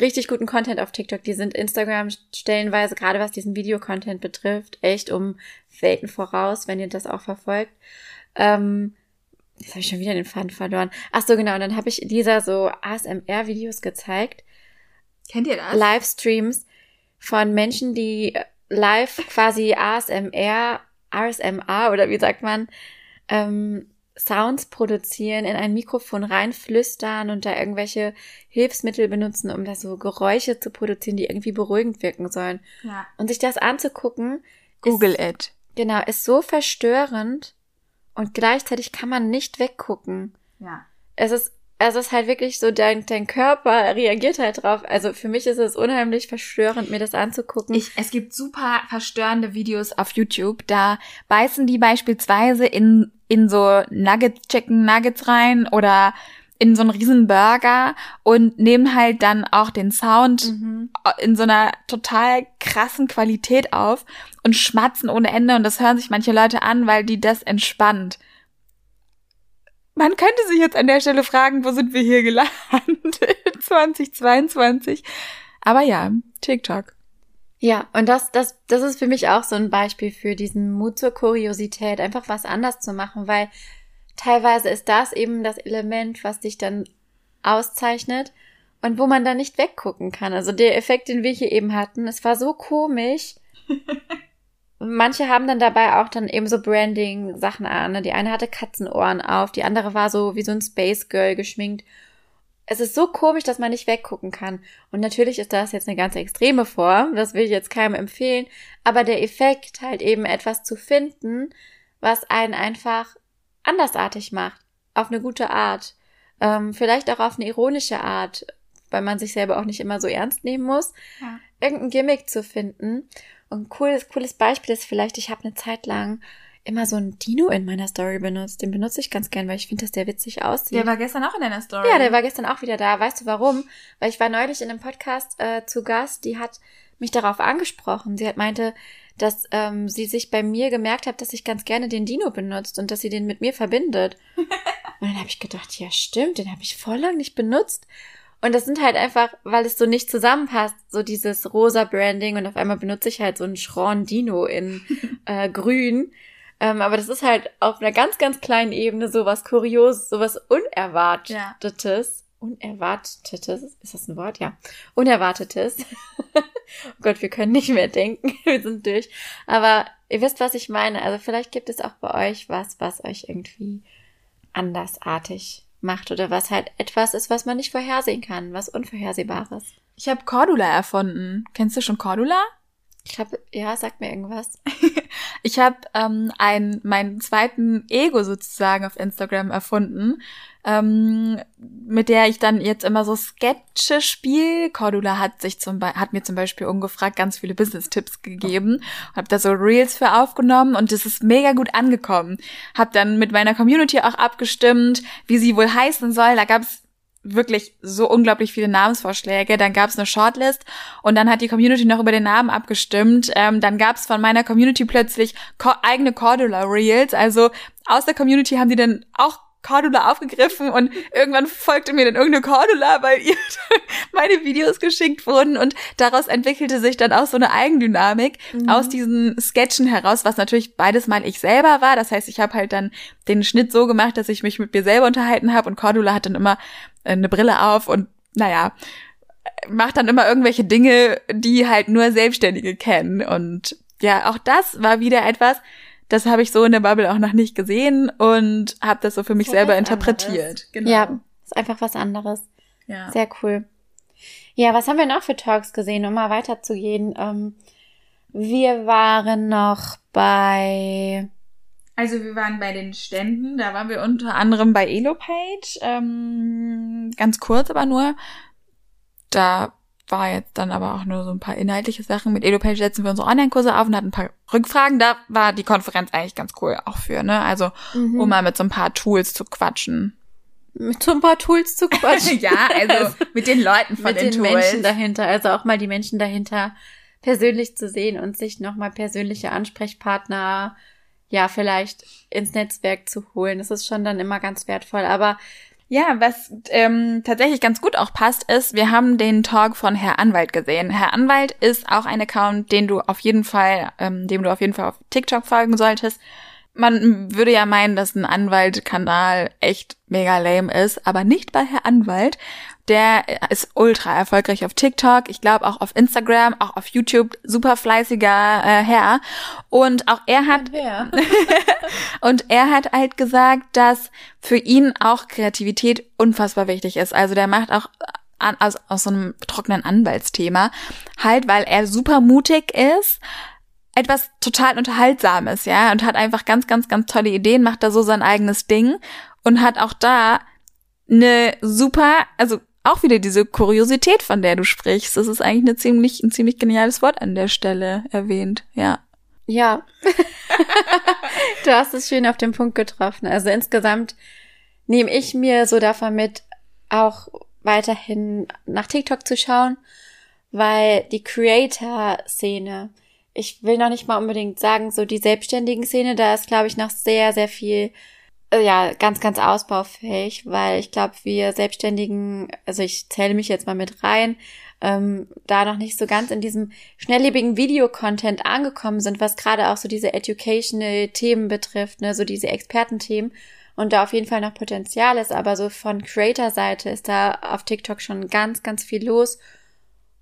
richtig guten Content auf TikTok. Die sind Instagram stellenweise, gerade was diesen Videocontent betrifft, echt um Welten voraus, wenn ihr das auch verfolgt. Ähm, jetzt habe ich schon wieder den Faden verloren. Ach so, genau. Und dann habe ich Lisa so ASMR-Videos gezeigt. Kennt ihr das? Livestreams von Menschen, die live quasi ASMR, RSMA oder wie sagt man, ähm, Sounds produzieren, in ein Mikrofon reinflüstern und da irgendwelche Hilfsmittel benutzen, um da so Geräusche zu produzieren, die irgendwie beruhigend wirken sollen. Ja. Und sich das anzugucken. Google ist, it. Genau, ist so verstörend und gleichzeitig kann man nicht weggucken. Ja. Es ist also es ist halt wirklich so, dein, dein Körper reagiert halt drauf. Also für mich ist es unheimlich verstörend, mir das anzugucken. Ich, es gibt super verstörende Videos auf YouTube. Da beißen die beispielsweise in, in so Nuggets, Chicken Nuggets rein oder in so einen riesen Burger und nehmen halt dann auch den Sound mhm. in so einer total krassen Qualität auf und schmatzen ohne Ende und das hören sich manche Leute an, weil die das entspannt. Man könnte sich jetzt an der Stelle fragen, wo sind wir hier gelandet? 2022. Aber ja, TikTok. Ja, und das, das, das ist für mich auch so ein Beispiel für diesen Mut zur Kuriosität, einfach was anders zu machen, weil teilweise ist das eben das Element, was dich dann auszeichnet und wo man dann nicht weggucken kann. Also der Effekt, den wir hier eben hatten, es war so komisch. manche haben dann dabei auch dann eben so Branding-Sachen an. Ne? Die eine hatte Katzenohren auf, die andere war so wie so ein Space Girl geschminkt. Es ist so komisch, dass man nicht weggucken kann. Und natürlich ist das jetzt eine ganz extreme Form, das will ich jetzt keinem empfehlen, aber der Effekt, halt eben etwas zu finden, was einen einfach andersartig macht, auf eine gute Art, ähm, vielleicht auch auf eine ironische Art, weil man sich selber auch nicht immer so ernst nehmen muss, ja. irgendein Gimmick zu finden. Und ein cooles, cooles Beispiel ist vielleicht, ich habe eine Zeit lang immer so ein Dino in meiner Story benutzt. Den benutze ich ganz gern, weil ich finde, dass der witzig aussieht. Der war gestern auch in deiner Story. Ja, der war gestern auch wieder da. Weißt du warum? Weil ich war neulich in einem Podcast äh, zu Gast, die hat mich darauf angesprochen. Sie hat meinte, dass ähm, sie sich bei mir gemerkt hat, dass ich ganz gerne den Dino benutzt und dass sie den mit mir verbindet. und dann habe ich gedacht, ja stimmt, den habe ich voll lang nicht benutzt. Und das sind halt einfach, weil es so nicht zusammenpasst, so dieses rosa Branding und auf einmal benutze ich halt so einen Schron Dino in äh, grün. Ähm, aber das ist halt auf einer ganz, ganz kleinen Ebene sowas Kurioses, sowas Unerwartetes. Ja. Unerwartetes, ist das ein Wort? Ja. Unerwartetes. oh Gott, wir können nicht mehr denken. wir sind durch. Aber ihr wisst, was ich meine. Also vielleicht gibt es auch bei euch was, was euch irgendwie andersartig macht oder was halt etwas ist, was man nicht vorhersehen kann, was Unvorhersehbares. Ich habe Cordula erfunden. Kennst du schon Cordula? Ich habe, ja, sag mir irgendwas. ich habe ähm, ein, meinen zweiten Ego sozusagen auf Instagram erfunden, ähm, mit der ich dann jetzt immer so Sketche spiele. Cordula hat sich zum hat mir zum Beispiel ungefragt ganz viele Business-Tipps gegeben, habe da so Reels für aufgenommen und das ist mega gut angekommen. Hab dann mit meiner Community auch abgestimmt, wie sie wohl heißen soll. Da gab's wirklich so unglaublich viele Namensvorschläge. Dann gab es eine Shortlist und dann hat die Community noch über den Namen abgestimmt. Ähm, dann gab es von meiner Community plötzlich eigene Cordula Reels. Also aus der Community haben die dann auch Cordula aufgegriffen und irgendwann folgte mir dann irgendeine Cordula, weil ihr meine Videos geschickt wurden und daraus entwickelte sich dann auch so eine Eigendynamik mhm. aus diesen Sketchen heraus, was natürlich beides mal ich selber war. Das heißt, ich habe halt dann den Schnitt so gemacht, dass ich mich mit mir selber unterhalten habe und Cordula hat dann immer eine Brille auf und naja, macht dann immer irgendwelche Dinge, die halt nur Selbstständige kennen und ja, auch das war wieder etwas, das habe ich so in der Bubble auch noch nicht gesehen und habe das so für mich selber interpretiert. Genau. Ja, ist einfach was anderes. Ja. Sehr cool. Ja, was haben wir noch für Talks gesehen, um mal weiterzugehen? Ähm, wir waren noch bei also wir waren bei den Ständen, da waren wir unter anderem bei Elopage, ähm, ganz kurz aber nur. Da war jetzt dann aber auch nur so ein paar inhaltliche Sachen. Mit EduPage setzen wir unsere Online-Kurse auf und hatten ein paar Rückfragen. Da war die Konferenz eigentlich ganz cool auch für, ne? Also, mhm. um mal mit so ein paar Tools zu quatschen. Mit so ein paar Tools zu quatschen? ja, also mit den Leuten von mit den, den Tools. Menschen dahinter. Also auch mal die Menschen dahinter persönlich zu sehen und sich nochmal persönliche Ansprechpartner, ja, vielleicht ins Netzwerk zu holen. Das ist schon dann immer ganz wertvoll. Aber ja, was ähm, tatsächlich ganz gut auch passt, ist, wir haben den Talk von Herr Anwalt gesehen. Herr Anwalt ist auch ein Account, den du auf jeden Fall, ähm, dem du auf jeden Fall auf TikTok folgen solltest. Man würde ja meinen, dass ein Anwalt-Kanal echt mega lame ist, aber nicht bei Herr Anwalt. Der ist ultra erfolgreich auf TikTok, ich glaube auch auf Instagram, auch auf YouTube, super fleißiger äh, Herr. Und auch er hat und er hat halt gesagt, dass für ihn auch Kreativität unfassbar wichtig ist. Also der macht auch an, aus, aus so einem trockenen Anwaltsthema halt, weil er super mutig ist etwas total unterhaltsames, ja, und hat einfach ganz, ganz, ganz tolle Ideen, macht da so sein eigenes Ding und hat auch da eine super, also auch wieder diese Kuriosität, von der du sprichst. Das ist eigentlich eine ziemlich, ein ziemlich geniales Wort an der Stelle erwähnt, ja. Ja. du hast es schön auf den Punkt getroffen. Also insgesamt nehme ich mir so davon mit, auch weiterhin nach TikTok zu schauen, weil die Creator-Szene, ich will noch nicht mal unbedingt sagen, so die selbstständigen Szene, da ist, glaube ich, noch sehr, sehr viel ja, ganz, ganz ausbaufähig, weil ich glaube, wir Selbstständigen, also ich zähle mich jetzt mal mit rein, ähm, da noch nicht so ganz in diesem schnelllebigen Videocontent angekommen sind, was gerade auch so diese educational Themen betrifft, ne, so diese Expertenthemen und da auf jeden Fall noch Potenzial ist, aber so von Creator-Seite ist da auf TikTok schon ganz, ganz viel los.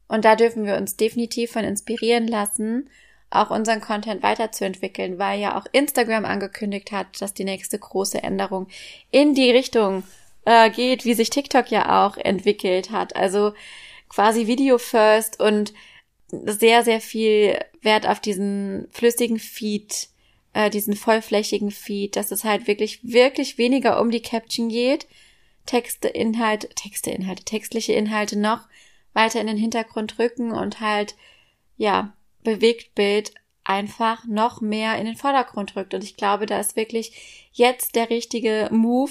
Und da dürfen wir uns definitiv von inspirieren lassen auch unseren Content weiterzuentwickeln, weil ja auch Instagram angekündigt hat, dass die nächste große Änderung in die Richtung äh, geht, wie sich TikTok ja auch entwickelt hat. Also quasi Video First und sehr, sehr viel Wert auf diesen flüssigen Feed, äh, diesen vollflächigen Feed, dass es halt wirklich, wirklich weniger um die Caption geht. Texte, Inhalte, Texte, Inhalte, textliche Inhalte noch weiter in den Hintergrund rücken und halt, ja, Bewegtbild einfach noch mehr in den Vordergrund rückt. Und ich glaube, da ist wirklich jetzt der richtige Move,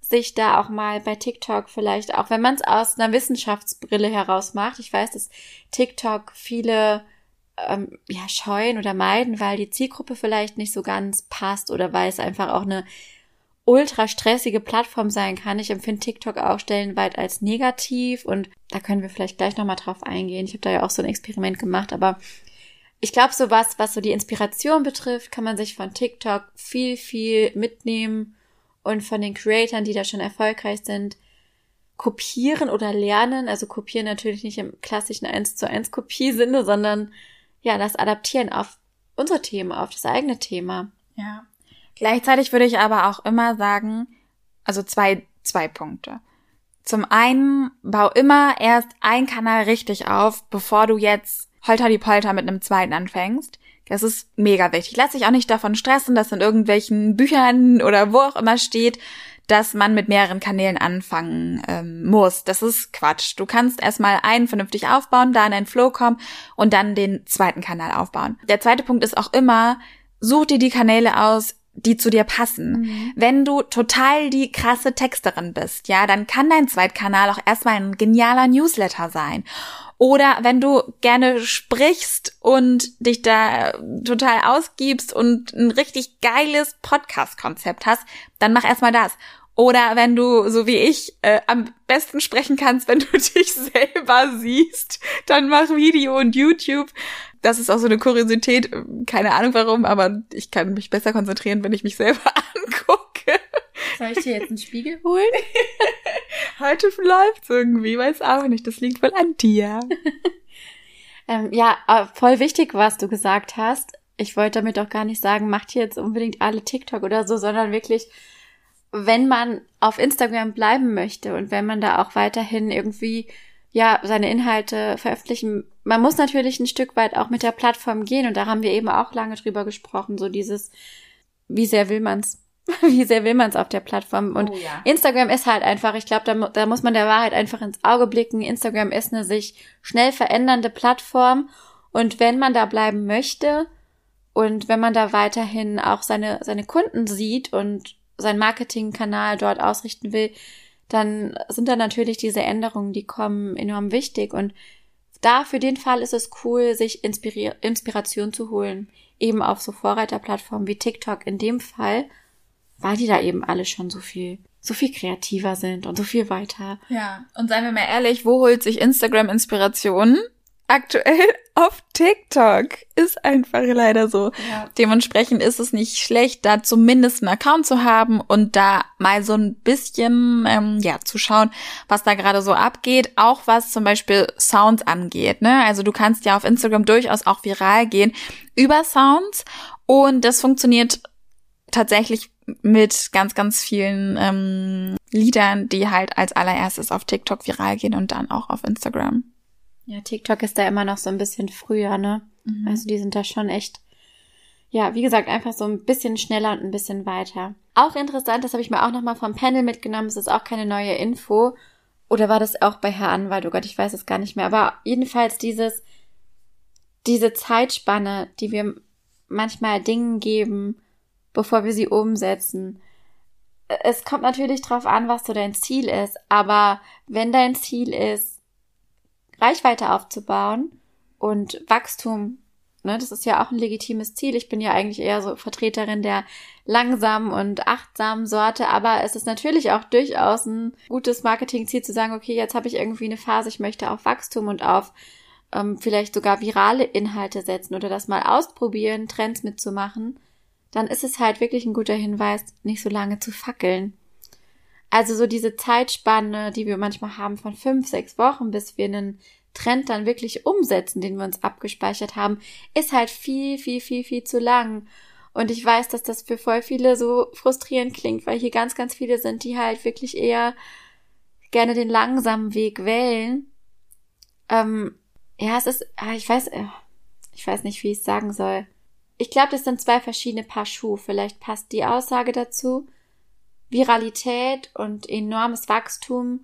sich da auch mal bei TikTok vielleicht, auch wenn man es aus einer Wissenschaftsbrille heraus macht. Ich weiß, dass TikTok viele ähm, ja scheuen oder meiden, weil die Zielgruppe vielleicht nicht so ganz passt oder weil es einfach auch eine ultra stressige Plattform sein kann. Ich empfinde TikTok auch stellenweit als negativ und da können wir vielleicht gleich nochmal drauf eingehen. Ich habe da ja auch so ein Experiment gemacht, aber ich glaube, so was, was so die Inspiration betrifft, kann man sich von TikTok viel, viel mitnehmen und von den Creatoren, die da schon erfolgreich sind, kopieren oder lernen. Also kopieren natürlich nicht im klassischen 1 zu 1 Kopiesinne, sondern ja, das adaptieren auf unsere Themen, auf das eigene Thema. Ja. Gleichzeitig würde ich aber auch immer sagen, also zwei, zwei Punkte. Zum einen, bau immer erst ein Kanal richtig auf, bevor du jetzt holter die Polter mit einem zweiten anfängst. Das ist mega wichtig. Lass dich auch nicht davon stressen, dass in irgendwelchen Büchern oder wo auch immer steht, dass man mit mehreren Kanälen anfangen ähm, muss. Das ist Quatsch. Du kannst erstmal einen vernünftig aufbauen, da in einen Flow kommen und dann den zweiten Kanal aufbauen. Der zweite Punkt ist auch immer, such dir die Kanäle aus, die zu dir passen. Mhm. Wenn du total die krasse Texterin bist, ja, dann kann dein Zweitkanal auch erstmal ein genialer Newsletter sein. Oder wenn du gerne sprichst und dich da total ausgibst und ein richtig geiles Podcast-Konzept hast, dann mach erstmal das. Oder wenn du, so wie ich, äh, am besten sprechen kannst, wenn du dich selber siehst, dann mach Video und YouTube. Das ist auch so eine Kuriosität, keine Ahnung warum, aber ich kann mich besser konzentrieren, wenn ich mich selber angucke. Soll ich dir jetzt einen Spiegel holen? Heute läuft's irgendwie, weiß auch nicht. Das liegt wohl an dir. ähm, ja, äh, voll wichtig, was du gesagt hast. Ich wollte damit auch gar nicht sagen, macht ihr jetzt unbedingt alle TikTok oder so, sondern wirklich, wenn man auf Instagram bleiben möchte und wenn man da auch weiterhin irgendwie ja seine Inhalte veröffentlichen, man muss natürlich ein Stück weit auch mit der Plattform gehen und da haben wir eben auch lange drüber gesprochen, so dieses, wie sehr will man's wie sehr will man es auf der Plattform. Und oh, ja. Instagram ist halt einfach, ich glaube, da, da muss man der Wahrheit einfach ins Auge blicken. Instagram ist eine sich schnell verändernde Plattform. Und wenn man da bleiben möchte und wenn man da weiterhin auch seine, seine Kunden sieht und seinen Marketingkanal dort ausrichten will, dann sind da natürlich diese Änderungen, die kommen, enorm wichtig. Und da für den Fall ist es cool, sich Inspiri Inspiration zu holen. Eben auf so Vorreiterplattformen wie TikTok in dem Fall weil die da eben alle schon so viel, so viel kreativer sind und so viel weiter. Ja, und seien wir mal ehrlich, wo holt sich Instagram Inspiration? Aktuell auf TikTok. Ist einfach leider so. Ja. Dementsprechend ist es nicht schlecht, da zumindest einen Account zu haben und da mal so ein bisschen, ähm, ja, zu schauen, was da gerade so abgeht. Auch was zum Beispiel Sounds angeht, ne? Also du kannst ja auf Instagram durchaus auch viral gehen über Sounds und das funktioniert tatsächlich mit ganz, ganz vielen ähm, Liedern, die halt als allererstes auf TikTok viral gehen und dann auch auf Instagram. Ja, TikTok ist da immer noch so ein bisschen früher, ne? Mhm. Also die sind da schon echt ja, wie gesagt, einfach so ein bisschen schneller und ein bisschen weiter. Auch interessant, das habe ich mir auch nochmal vom Panel mitgenommen, es ist auch keine neue Info. Oder war das auch bei Herr Anwalt? Oh Gott, ich weiß es gar nicht mehr. Aber jedenfalls dieses, diese Zeitspanne, die wir manchmal Dingen geben, bevor wir sie umsetzen. Es kommt natürlich drauf an, was so dein Ziel ist. Aber wenn dein Ziel ist, Reichweite aufzubauen und Wachstum Ne? Das ist ja auch ein legitimes Ziel. Ich bin ja eigentlich eher so Vertreterin der langsamen und achtsamen Sorte, aber es ist natürlich auch durchaus ein gutes Marketingziel zu sagen, okay, jetzt habe ich irgendwie eine Phase, ich möchte auf Wachstum und auf ähm, vielleicht sogar virale Inhalte setzen oder das mal ausprobieren, Trends mitzumachen, dann ist es halt wirklich ein guter Hinweis, nicht so lange zu fackeln. Also so diese Zeitspanne, die wir manchmal haben von fünf, sechs Wochen, bis wir einen Trend dann wirklich umsetzen, den wir uns abgespeichert haben, ist halt viel, viel, viel, viel zu lang. Und ich weiß, dass das für voll viele so frustrierend klingt, weil hier ganz, ganz viele sind, die halt wirklich eher gerne den langsamen Weg wählen. Ähm, ja, es ist, ah, ich weiß, äh, ich weiß nicht, wie ich es sagen soll. Ich glaube, das sind zwei verschiedene Paar Schuhe. Vielleicht passt die Aussage dazu. Viralität und enormes Wachstum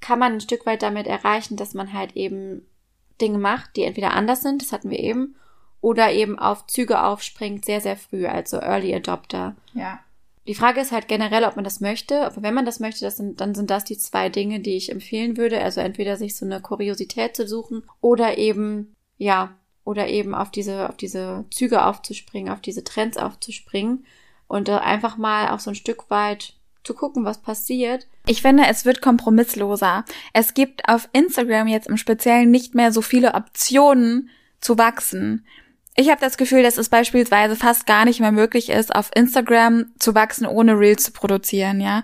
kann man ein Stück weit damit erreichen, dass man halt eben Dinge macht, die entweder anders sind, das hatten wir eben, oder eben auf Züge aufspringt sehr, sehr früh, also Early Adopter. Ja. Die Frage ist halt generell, ob man das möchte. Aber wenn man das möchte, das sind, dann sind das die zwei Dinge, die ich empfehlen würde. Also entweder sich so eine Kuriosität zu suchen oder eben, ja, oder eben auf diese, auf diese Züge aufzuspringen, auf diese Trends aufzuspringen und einfach mal auch so ein Stück weit zu gucken, was passiert. Ich finde, es wird kompromissloser. Es gibt auf Instagram jetzt im Speziellen nicht mehr so viele Optionen zu wachsen. Ich habe das Gefühl, dass es beispielsweise fast gar nicht mehr möglich ist, auf Instagram zu wachsen, ohne Reels zu produzieren, ja.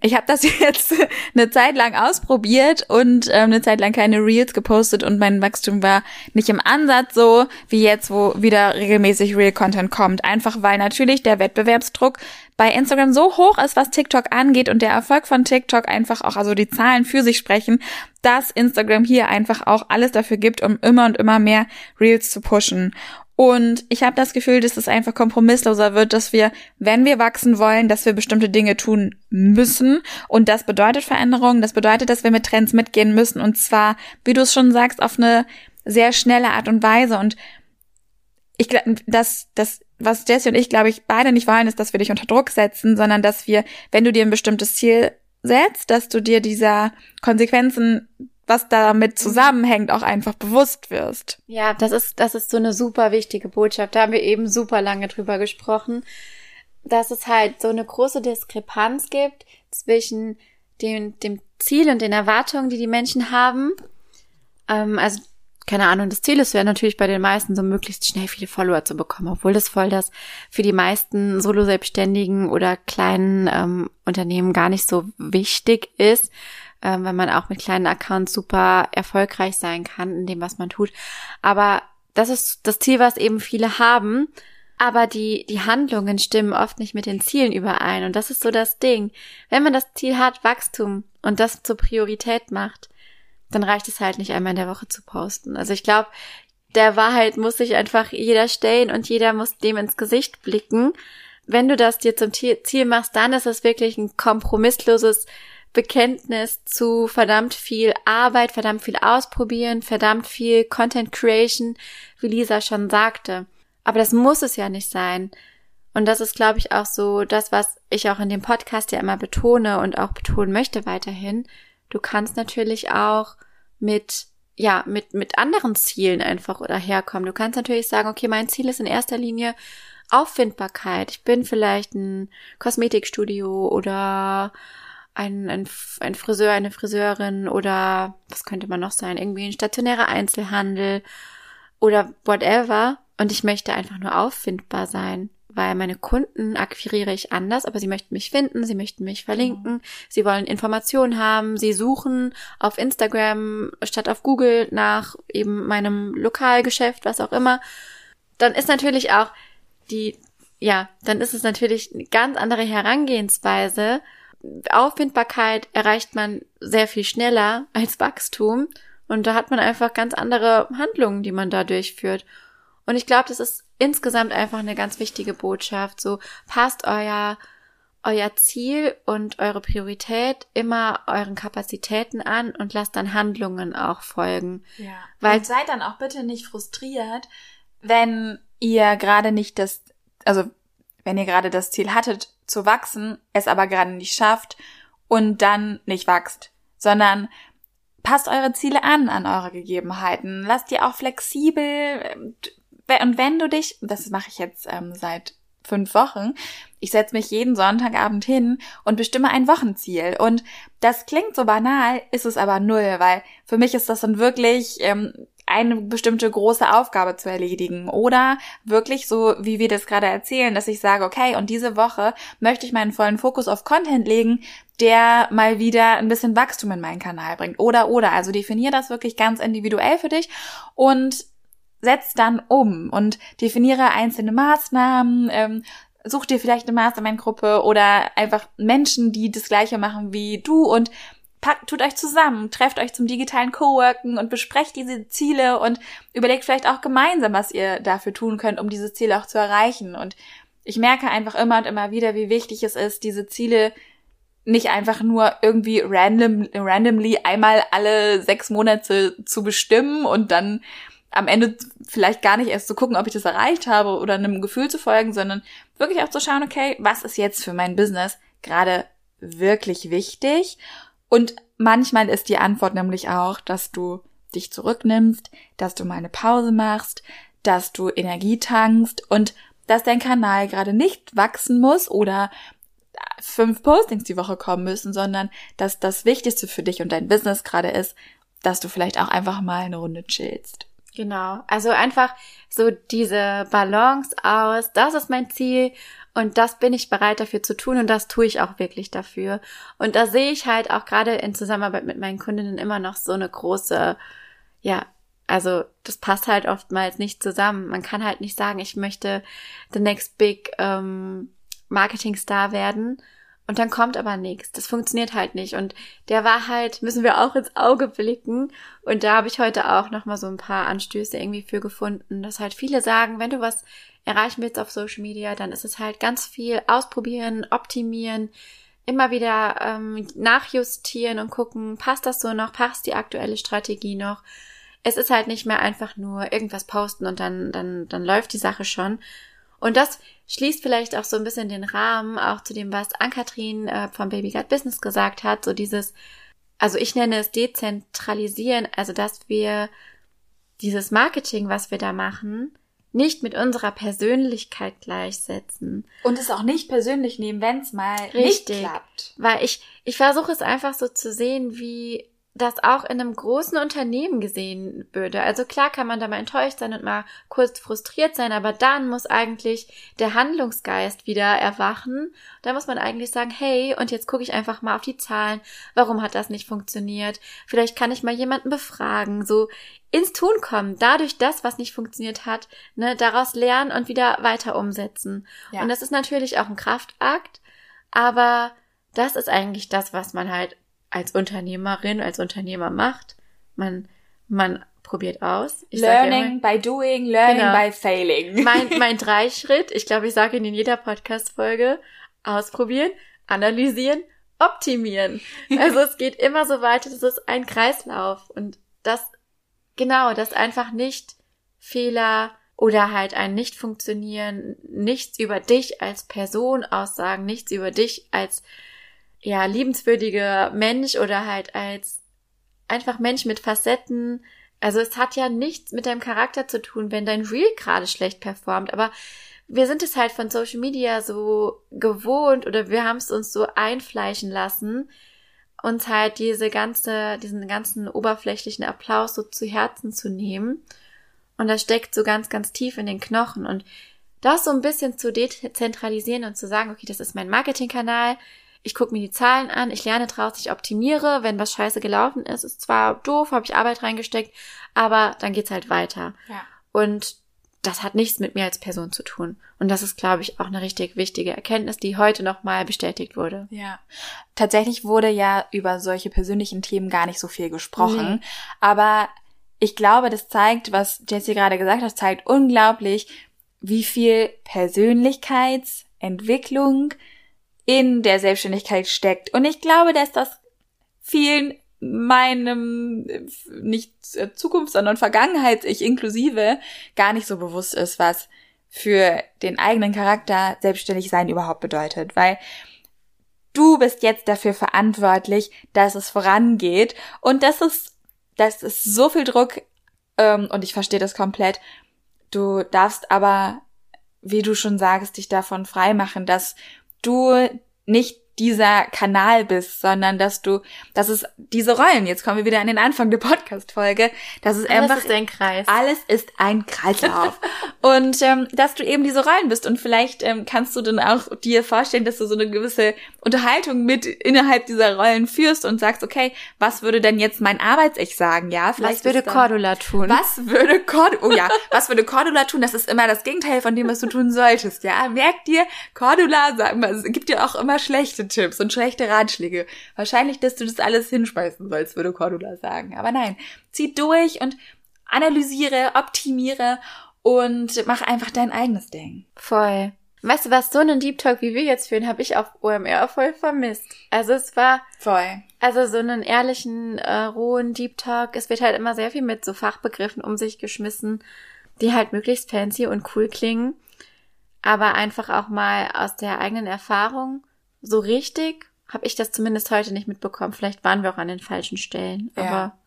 Ich habe das jetzt eine Zeit lang ausprobiert und ähm, eine Zeit lang keine Reels gepostet und mein Wachstum war nicht im Ansatz so wie jetzt, wo wieder regelmäßig Real-Content kommt. Einfach weil natürlich der Wettbewerbsdruck bei Instagram so hoch ist, was TikTok angeht und der Erfolg von TikTok einfach auch, also die Zahlen für sich sprechen, dass Instagram hier einfach auch alles dafür gibt, um immer und immer mehr Reels zu pushen. Und ich habe das Gefühl, dass es einfach kompromissloser wird, dass wir, wenn wir wachsen wollen, dass wir bestimmte Dinge tun müssen. Und das bedeutet Veränderung. Das bedeutet, dass wir mit Trends mitgehen müssen. Und zwar, wie du es schon sagst, auf eine sehr schnelle Art und Weise. Und ich glaube, dass das, was Jesse und ich, glaube ich, beide nicht wollen, ist, dass wir dich unter Druck setzen, sondern dass wir, wenn du dir ein bestimmtes Ziel setzt, dass du dir dieser Konsequenzen was damit mhm. zusammenhängt, auch einfach bewusst wirst. Ja, das ist, das ist so eine super wichtige Botschaft. Da haben wir eben super lange drüber gesprochen, dass es halt so eine große Diskrepanz gibt zwischen dem, dem Ziel und den Erwartungen, die die Menschen haben. Ähm, also, keine Ahnung, das Ziel ist ja natürlich bei den meisten so möglichst schnell viele Follower zu bekommen, obwohl das voll das für die meisten Solo-Selbstständigen oder kleinen ähm, Unternehmen gar nicht so wichtig ist ähm, weil man auch mit kleinen Accounts super erfolgreich sein kann in dem, was man tut. Aber das ist das Ziel, was eben viele haben. Aber die, die Handlungen stimmen oft nicht mit den Zielen überein. Und das ist so das Ding. Wenn man das Ziel hat, Wachstum und das zur Priorität macht, dann reicht es halt nicht einmal in der Woche zu posten. Also ich glaube, der Wahrheit muss sich einfach jeder stellen und jeder muss dem ins Gesicht blicken. Wenn du das dir zum Ziel machst, dann ist es wirklich ein kompromissloses Bekenntnis zu verdammt viel Arbeit, verdammt viel Ausprobieren, verdammt viel Content Creation, wie Lisa schon sagte. Aber das muss es ja nicht sein. Und das ist, glaube ich, auch so das, was ich auch in dem Podcast ja immer betone und auch betonen möchte weiterhin. Du kannst natürlich auch mit, ja, mit, mit anderen Zielen einfach oder herkommen. Du kannst natürlich sagen, okay, mein Ziel ist in erster Linie Auffindbarkeit. Ich bin vielleicht ein Kosmetikstudio oder ein, ein, ein Friseur, eine Friseurin oder was könnte man noch sein? Irgendwie ein stationärer Einzelhandel oder whatever. Und ich möchte einfach nur auffindbar sein, weil meine Kunden akquiriere ich anders, aber sie möchten mich finden, sie möchten mich verlinken, mhm. sie wollen Informationen haben, sie suchen auf Instagram statt auf Google nach eben meinem Lokalgeschäft, was auch immer. Dann ist natürlich auch die, ja, dann ist es natürlich eine ganz andere Herangehensweise Auffindbarkeit erreicht man sehr viel schneller als Wachstum. Und da hat man einfach ganz andere Handlungen, die man da durchführt. Und ich glaube, das ist insgesamt einfach eine ganz wichtige Botschaft. So passt euer euer Ziel und eure Priorität immer euren Kapazitäten an und lasst dann Handlungen auch folgen. Ja. Weil und seid dann auch bitte nicht frustriert, wenn ihr gerade nicht das, also wenn ihr gerade das Ziel hattet zu wachsen, es aber gerade nicht schafft und dann nicht wächst, sondern passt eure Ziele an an eure Gegebenheiten, lasst die auch flexibel und wenn du dich, das mache ich jetzt ähm, seit fünf Wochen. Ich setze mich jeden Sonntagabend hin und bestimme ein Wochenziel. Und das klingt so banal, ist es aber null, weil für mich ist das dann wirklich ähm, eine bestimmte große Aufgabe zu erledigen. Oder wirklich so, wie wir das gerade erzählen, dass ich sage, okay, und diese Woche möchte ich meinen vollen Fokus auf Content legen, der mal wieder ein bisschen Wachstum in meinen Kanal bringt. Oder, oder. Also definier das wirklich ganz individuell für dich und setz dann um und definiere einzelne Maßnahmen, ähm, such dir vielleicht eine Mastermind-Gruppe oder einfach Menschen, die das Gleiche machen wie du und packt, tut euch zusammen, trefft euch zum digitalen Coworken und besprecht diese Ziele und überlegt vielleicht auch gemeinsam, was ihr dafür tun könnt, um diese Ziele auch zu erreichen. Und ich merke einfach immer und immer wieder, wie wichtig es ist, diese Ziele nicht einfach nur irgendwie random, randomly einmal alle sechs Monate zu bestimmen und dann am Ende vielleicht gar nicht erst zu gucken, ob ich das erreicht habe oder einem Gefühl zu folgen, sondern wirklich auch zu schauen, okay, was ist jetzt für mein Business gerade wirklich wichtig? Und manchmal ist die Antwort nämlich auch, dass du dich zurücknimmst, dass du mal eine Pause machst, dass du Energie tankst und dass dein Kanal gerade nicht wachsen muss oder fünf Postings die Woche kommen müssen, sondern dass das Wichtigste für dich und dein Business gerade ist, dass du vielleicht auch einfach mal eine Runde chillst. Genau. Also einfach so diese Balance aus, das ist mein Ziel und das bin ich bereit dafür zu tun und das tue ich auch wirklich dafür. Und da sehe ich halt auch gerade in Zusammenarbeit mit meinen Kundinnen immer noch so eine große, ja, also das passt halt oftmals nicht zusammen. Man kann halt nicht sagen, ich möchte the next big ähm, Marketing Star werden und dann kommt aber nichts. Das funktioniert halt nicht. Und der Wahrheit müssen wir auch ins Auge blicken. Und da habe ich heute auch nochmal so ein paar Anstöße irgendwie für gefunden, dass halt viele sagen, wenn du was erreichen willst auf Social Media, dann ist es halt ganz viel ausprobieren, optimieren, immer wieder ähm, nachjustieren und gucken, passt das so noch, passt die aktuelle Strategie noch. Es ist halt nicht mehr einfach nur irgendwas posten und dann, dann, dann läuft die Sache schon. Und das schließt vielleicht auch so ein bisschen den Rahmen auch zu dem, was Ann-Kathrin äh, vom Baby Gut Business gesagt hat, so dieses, also ich nenne es dezentralisieren, also dass wir dieses Marketing, was wir da machen, nicht mit unserer Persönlichkeit gleichsetzen. Und es auch nicht persönlich nehmen, wenn es mal Richtig, nicht klappt. Weil ich, ich versuche es einfach so zu sehen, wie das auch in einem großen Unternehmen gesehen würde. Also klar kann man da mal enttäuscht sein und mal kurz frustriert sein, aber dann muss eigentlich der Handlungsgeist wieder erwachen. Da muss man eigentlich sagen, hey, und jetzt gucke ich einfach mal auf die Zahlen. Warum hat das nicht funktioniert? Vielleicht kann ich mal jemanden befragen, so ins Tun kommen, dadurch das, was nicht funktioniert hat, ne, daraus lernen und wieder weiter umsetzen. Ja. Und das ist natürlich auch ein Kraftakt, aber das ist eigentlich das, was man halt als Unternehmerin, als Unternehmer macht. Man, man probiert aus. Ich learning immer, by doing, learning genau, by failing. Mein, mein Dreischritt, ich glaube, ich sage ihn in jeder Podcast-Folge, ausprobieren, analysieren, optimieren. Also es geht immer so weiter, das ist ein Kreislauf. Und das, genau, das einfach nicht Fehler oder halt ein Nicht-Funktionieren, nichts über dich als Person aussagen, nichts über dich als ja, liebenswürdiger Mensch oder halt als einfach Mensch mit Facetten. Also es hat ja nichts mit deinem Charakter zu tun, wenn dein Reel gerade schlecht performt. Aber wir sind es halt von Social Media so gewohnt oder wir haben es uns so einfleischen lassen, uns halt diese ganze, diesen ganzen oberflächlichen Applaus so zu Herzen zu nehmen. Und das steckt so ganz, ganz tief in den Knochen. Und das so ein bisschen zu dezentralisieren und zu sagen, okay, das ist mein Marketingkanal, ich gucke mir die Zahlen an, ich lerne draus, ich optimiere, wenn was scheiße gelaufen ist, ist zwar doof, habe ich Arbeit reingesteckt, aber dann geht's halt weiter. Ja. Und das hat nichts mit mir als Person zu tun. Und das ist, glaube ich, auch eine richtig wichtige Erkenntnis, die heute nochmal bestätigt wurde. Ja. Tatsächlich wurde ja über solche persönlichen Themen gar nicht so viel gesprochen. Nee. Aber ich glaube, das zeigt, was Jessie gerade gesagt hat, zeigt unglaublich, wie viel Persönlichkeitsentwicklung in der Selbstständigkeit steckt. Und ich glaube, dass das vielen meinem nicht Zukunft, sondern Vergangenheit, ich inklusive, gar nicht so bewusst ist, was für den eigenen Charakter selbstständig sein überhaupt bedeutet. Weil du bist jetzt dafür verantwortlich, dass es vorangeht. Und das ist, das ist so viel Druck, ähm, und ich verstehe das komplett. Du darfst aber, wie du schon sagst, dich davon freimachen, dass du nicht dieser Kanal bist, sondern dass du, dass es diese Rollen, jetzt kommen wir wieder an den Anfang der Podcast-Folge, dass es Alles einfach, ist ein Kreis. alles ist ein Kreislauf. und ähm, dass du eben diese Rollen bist und vielleicht ähm, kannst du dann auch dir vorstellen, dass du so eine gewisse Unterhaltung mit innerhalb dieser Rollen führst und sagst, okay, was würde denn jetzt mein Arbeits-Ich sagen? Ja, vielleicht Was würde dann- Cordula tun? was würde Cordula, oh ja, was würde Cordula tun? Das ist immer das Gegenteil von dem, was du tun solltest, ja. Merk dir, Cordula sag mal, gibt dir auch immer schlechte Tipps und schlechte Ratschläge. Wahrscheinlich, dass du das alles hinspeisen sollst, würde Cordula sagen. Aber nein, zieh durch und analysiere, optimiere und mach einfach dein eigenes Ding. Voll. Weißt du was, so einen Deep Talk, wie wir jetzt führen, habe ich auf OMR voll vermisst. Also es war, Voll. also so einen ehrlichen, äh, rohen Deep Talk. Es wird halt immer sehr viel mit so Fachbegriffen um sich geschmissen, die halt möglichst fancy und cool klingen. Aber einfach auch mal aus der eigenen Erfahrung so richtig habe ich das zumindest heute nicht mitbekommen. Vielleicht waren wir auch an den falschen Stellen. Ja. Aber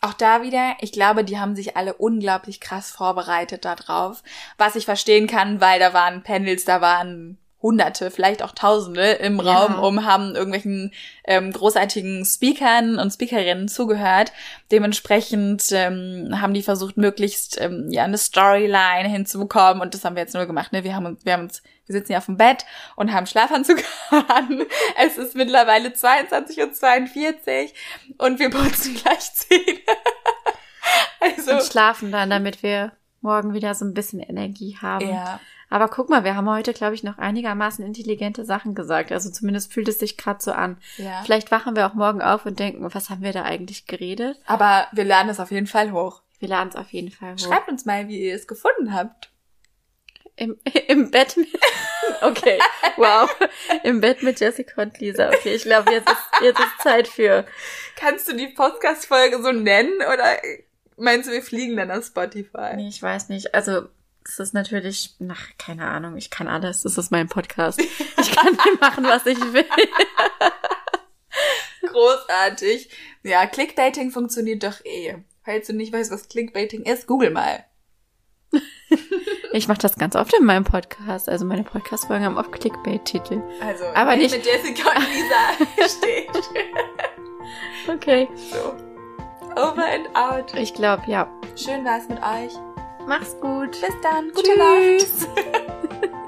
Auch da wieder, ich glaube, die haben sich alle unglaublich krass vorbereitet darauf. Was ich verstehen kann, weil da waren Panels, da waren Hunderte, vielleicht auch Tausende im Ja. Raum um, haben irgendwelchen ähm, großartigen Speakern und Speakerinnen zugehört. Dementsprechend ähm, haben die versucht, möglichst ähm, ja eine Storyline hinzubekommen. Und das haben wir jetzt nur gemacht. Ne? Wir haben uns, wir haben uns, wir sitzen hier auf dem Bett und haben Schlafanzug an. Es ist mittlerweile 22.42 Uhr und wir putzen gleich Zähne. also, und schlafen dann, damit wir morgen wieder so ein bisschen Energie haben. ja. Aber guck mal, wir haben heute, glaube ich, noch einigermaßen intelligente Sachen gesagt. Also zumindest fühlt es sich gerade so an. Ja. Vielleicht wachen wir auch morgen auf und denken, was haben wir da eigentlich geredet? Aber wir laden es auf jeden Fall hoch. Wir laden es auf jeden Fall hoch. Schreibt uns mal, wie ihr es gefunden habt. Im, Im Bett mit. Okay, wow. Im Bett mit Jessica und Lisa. Okay, ich glaube, jetzt ist, jetzt ist Zeit für. Kannst du die Podcast-Folge so nennen oder meinst du, wir fliegen dann auf Spotify? Nee, ich weiß nicht. Also, das ist natürlich. Ach, keine Ahnung. Ich kann alles. Das ist mein Podcast. Ich kann hier machen, was ich will. Großartig. Ja, Clickbaiting funktioniert doch eh. Falls du nicht weißt, was Clickbaiting ist, google mal. Ich mache das ganz oft in meinem Podcast. Also meine Podcast-Folgen haben oft Clickbait-Titel. Also, Aber nicht- mit Jessica und Lisa steht. Okay. So. Over and out. Ich glaube, ja. Schön war's mit euch. Mach's gut. Bis dann. Gute Nacht. Tschüss.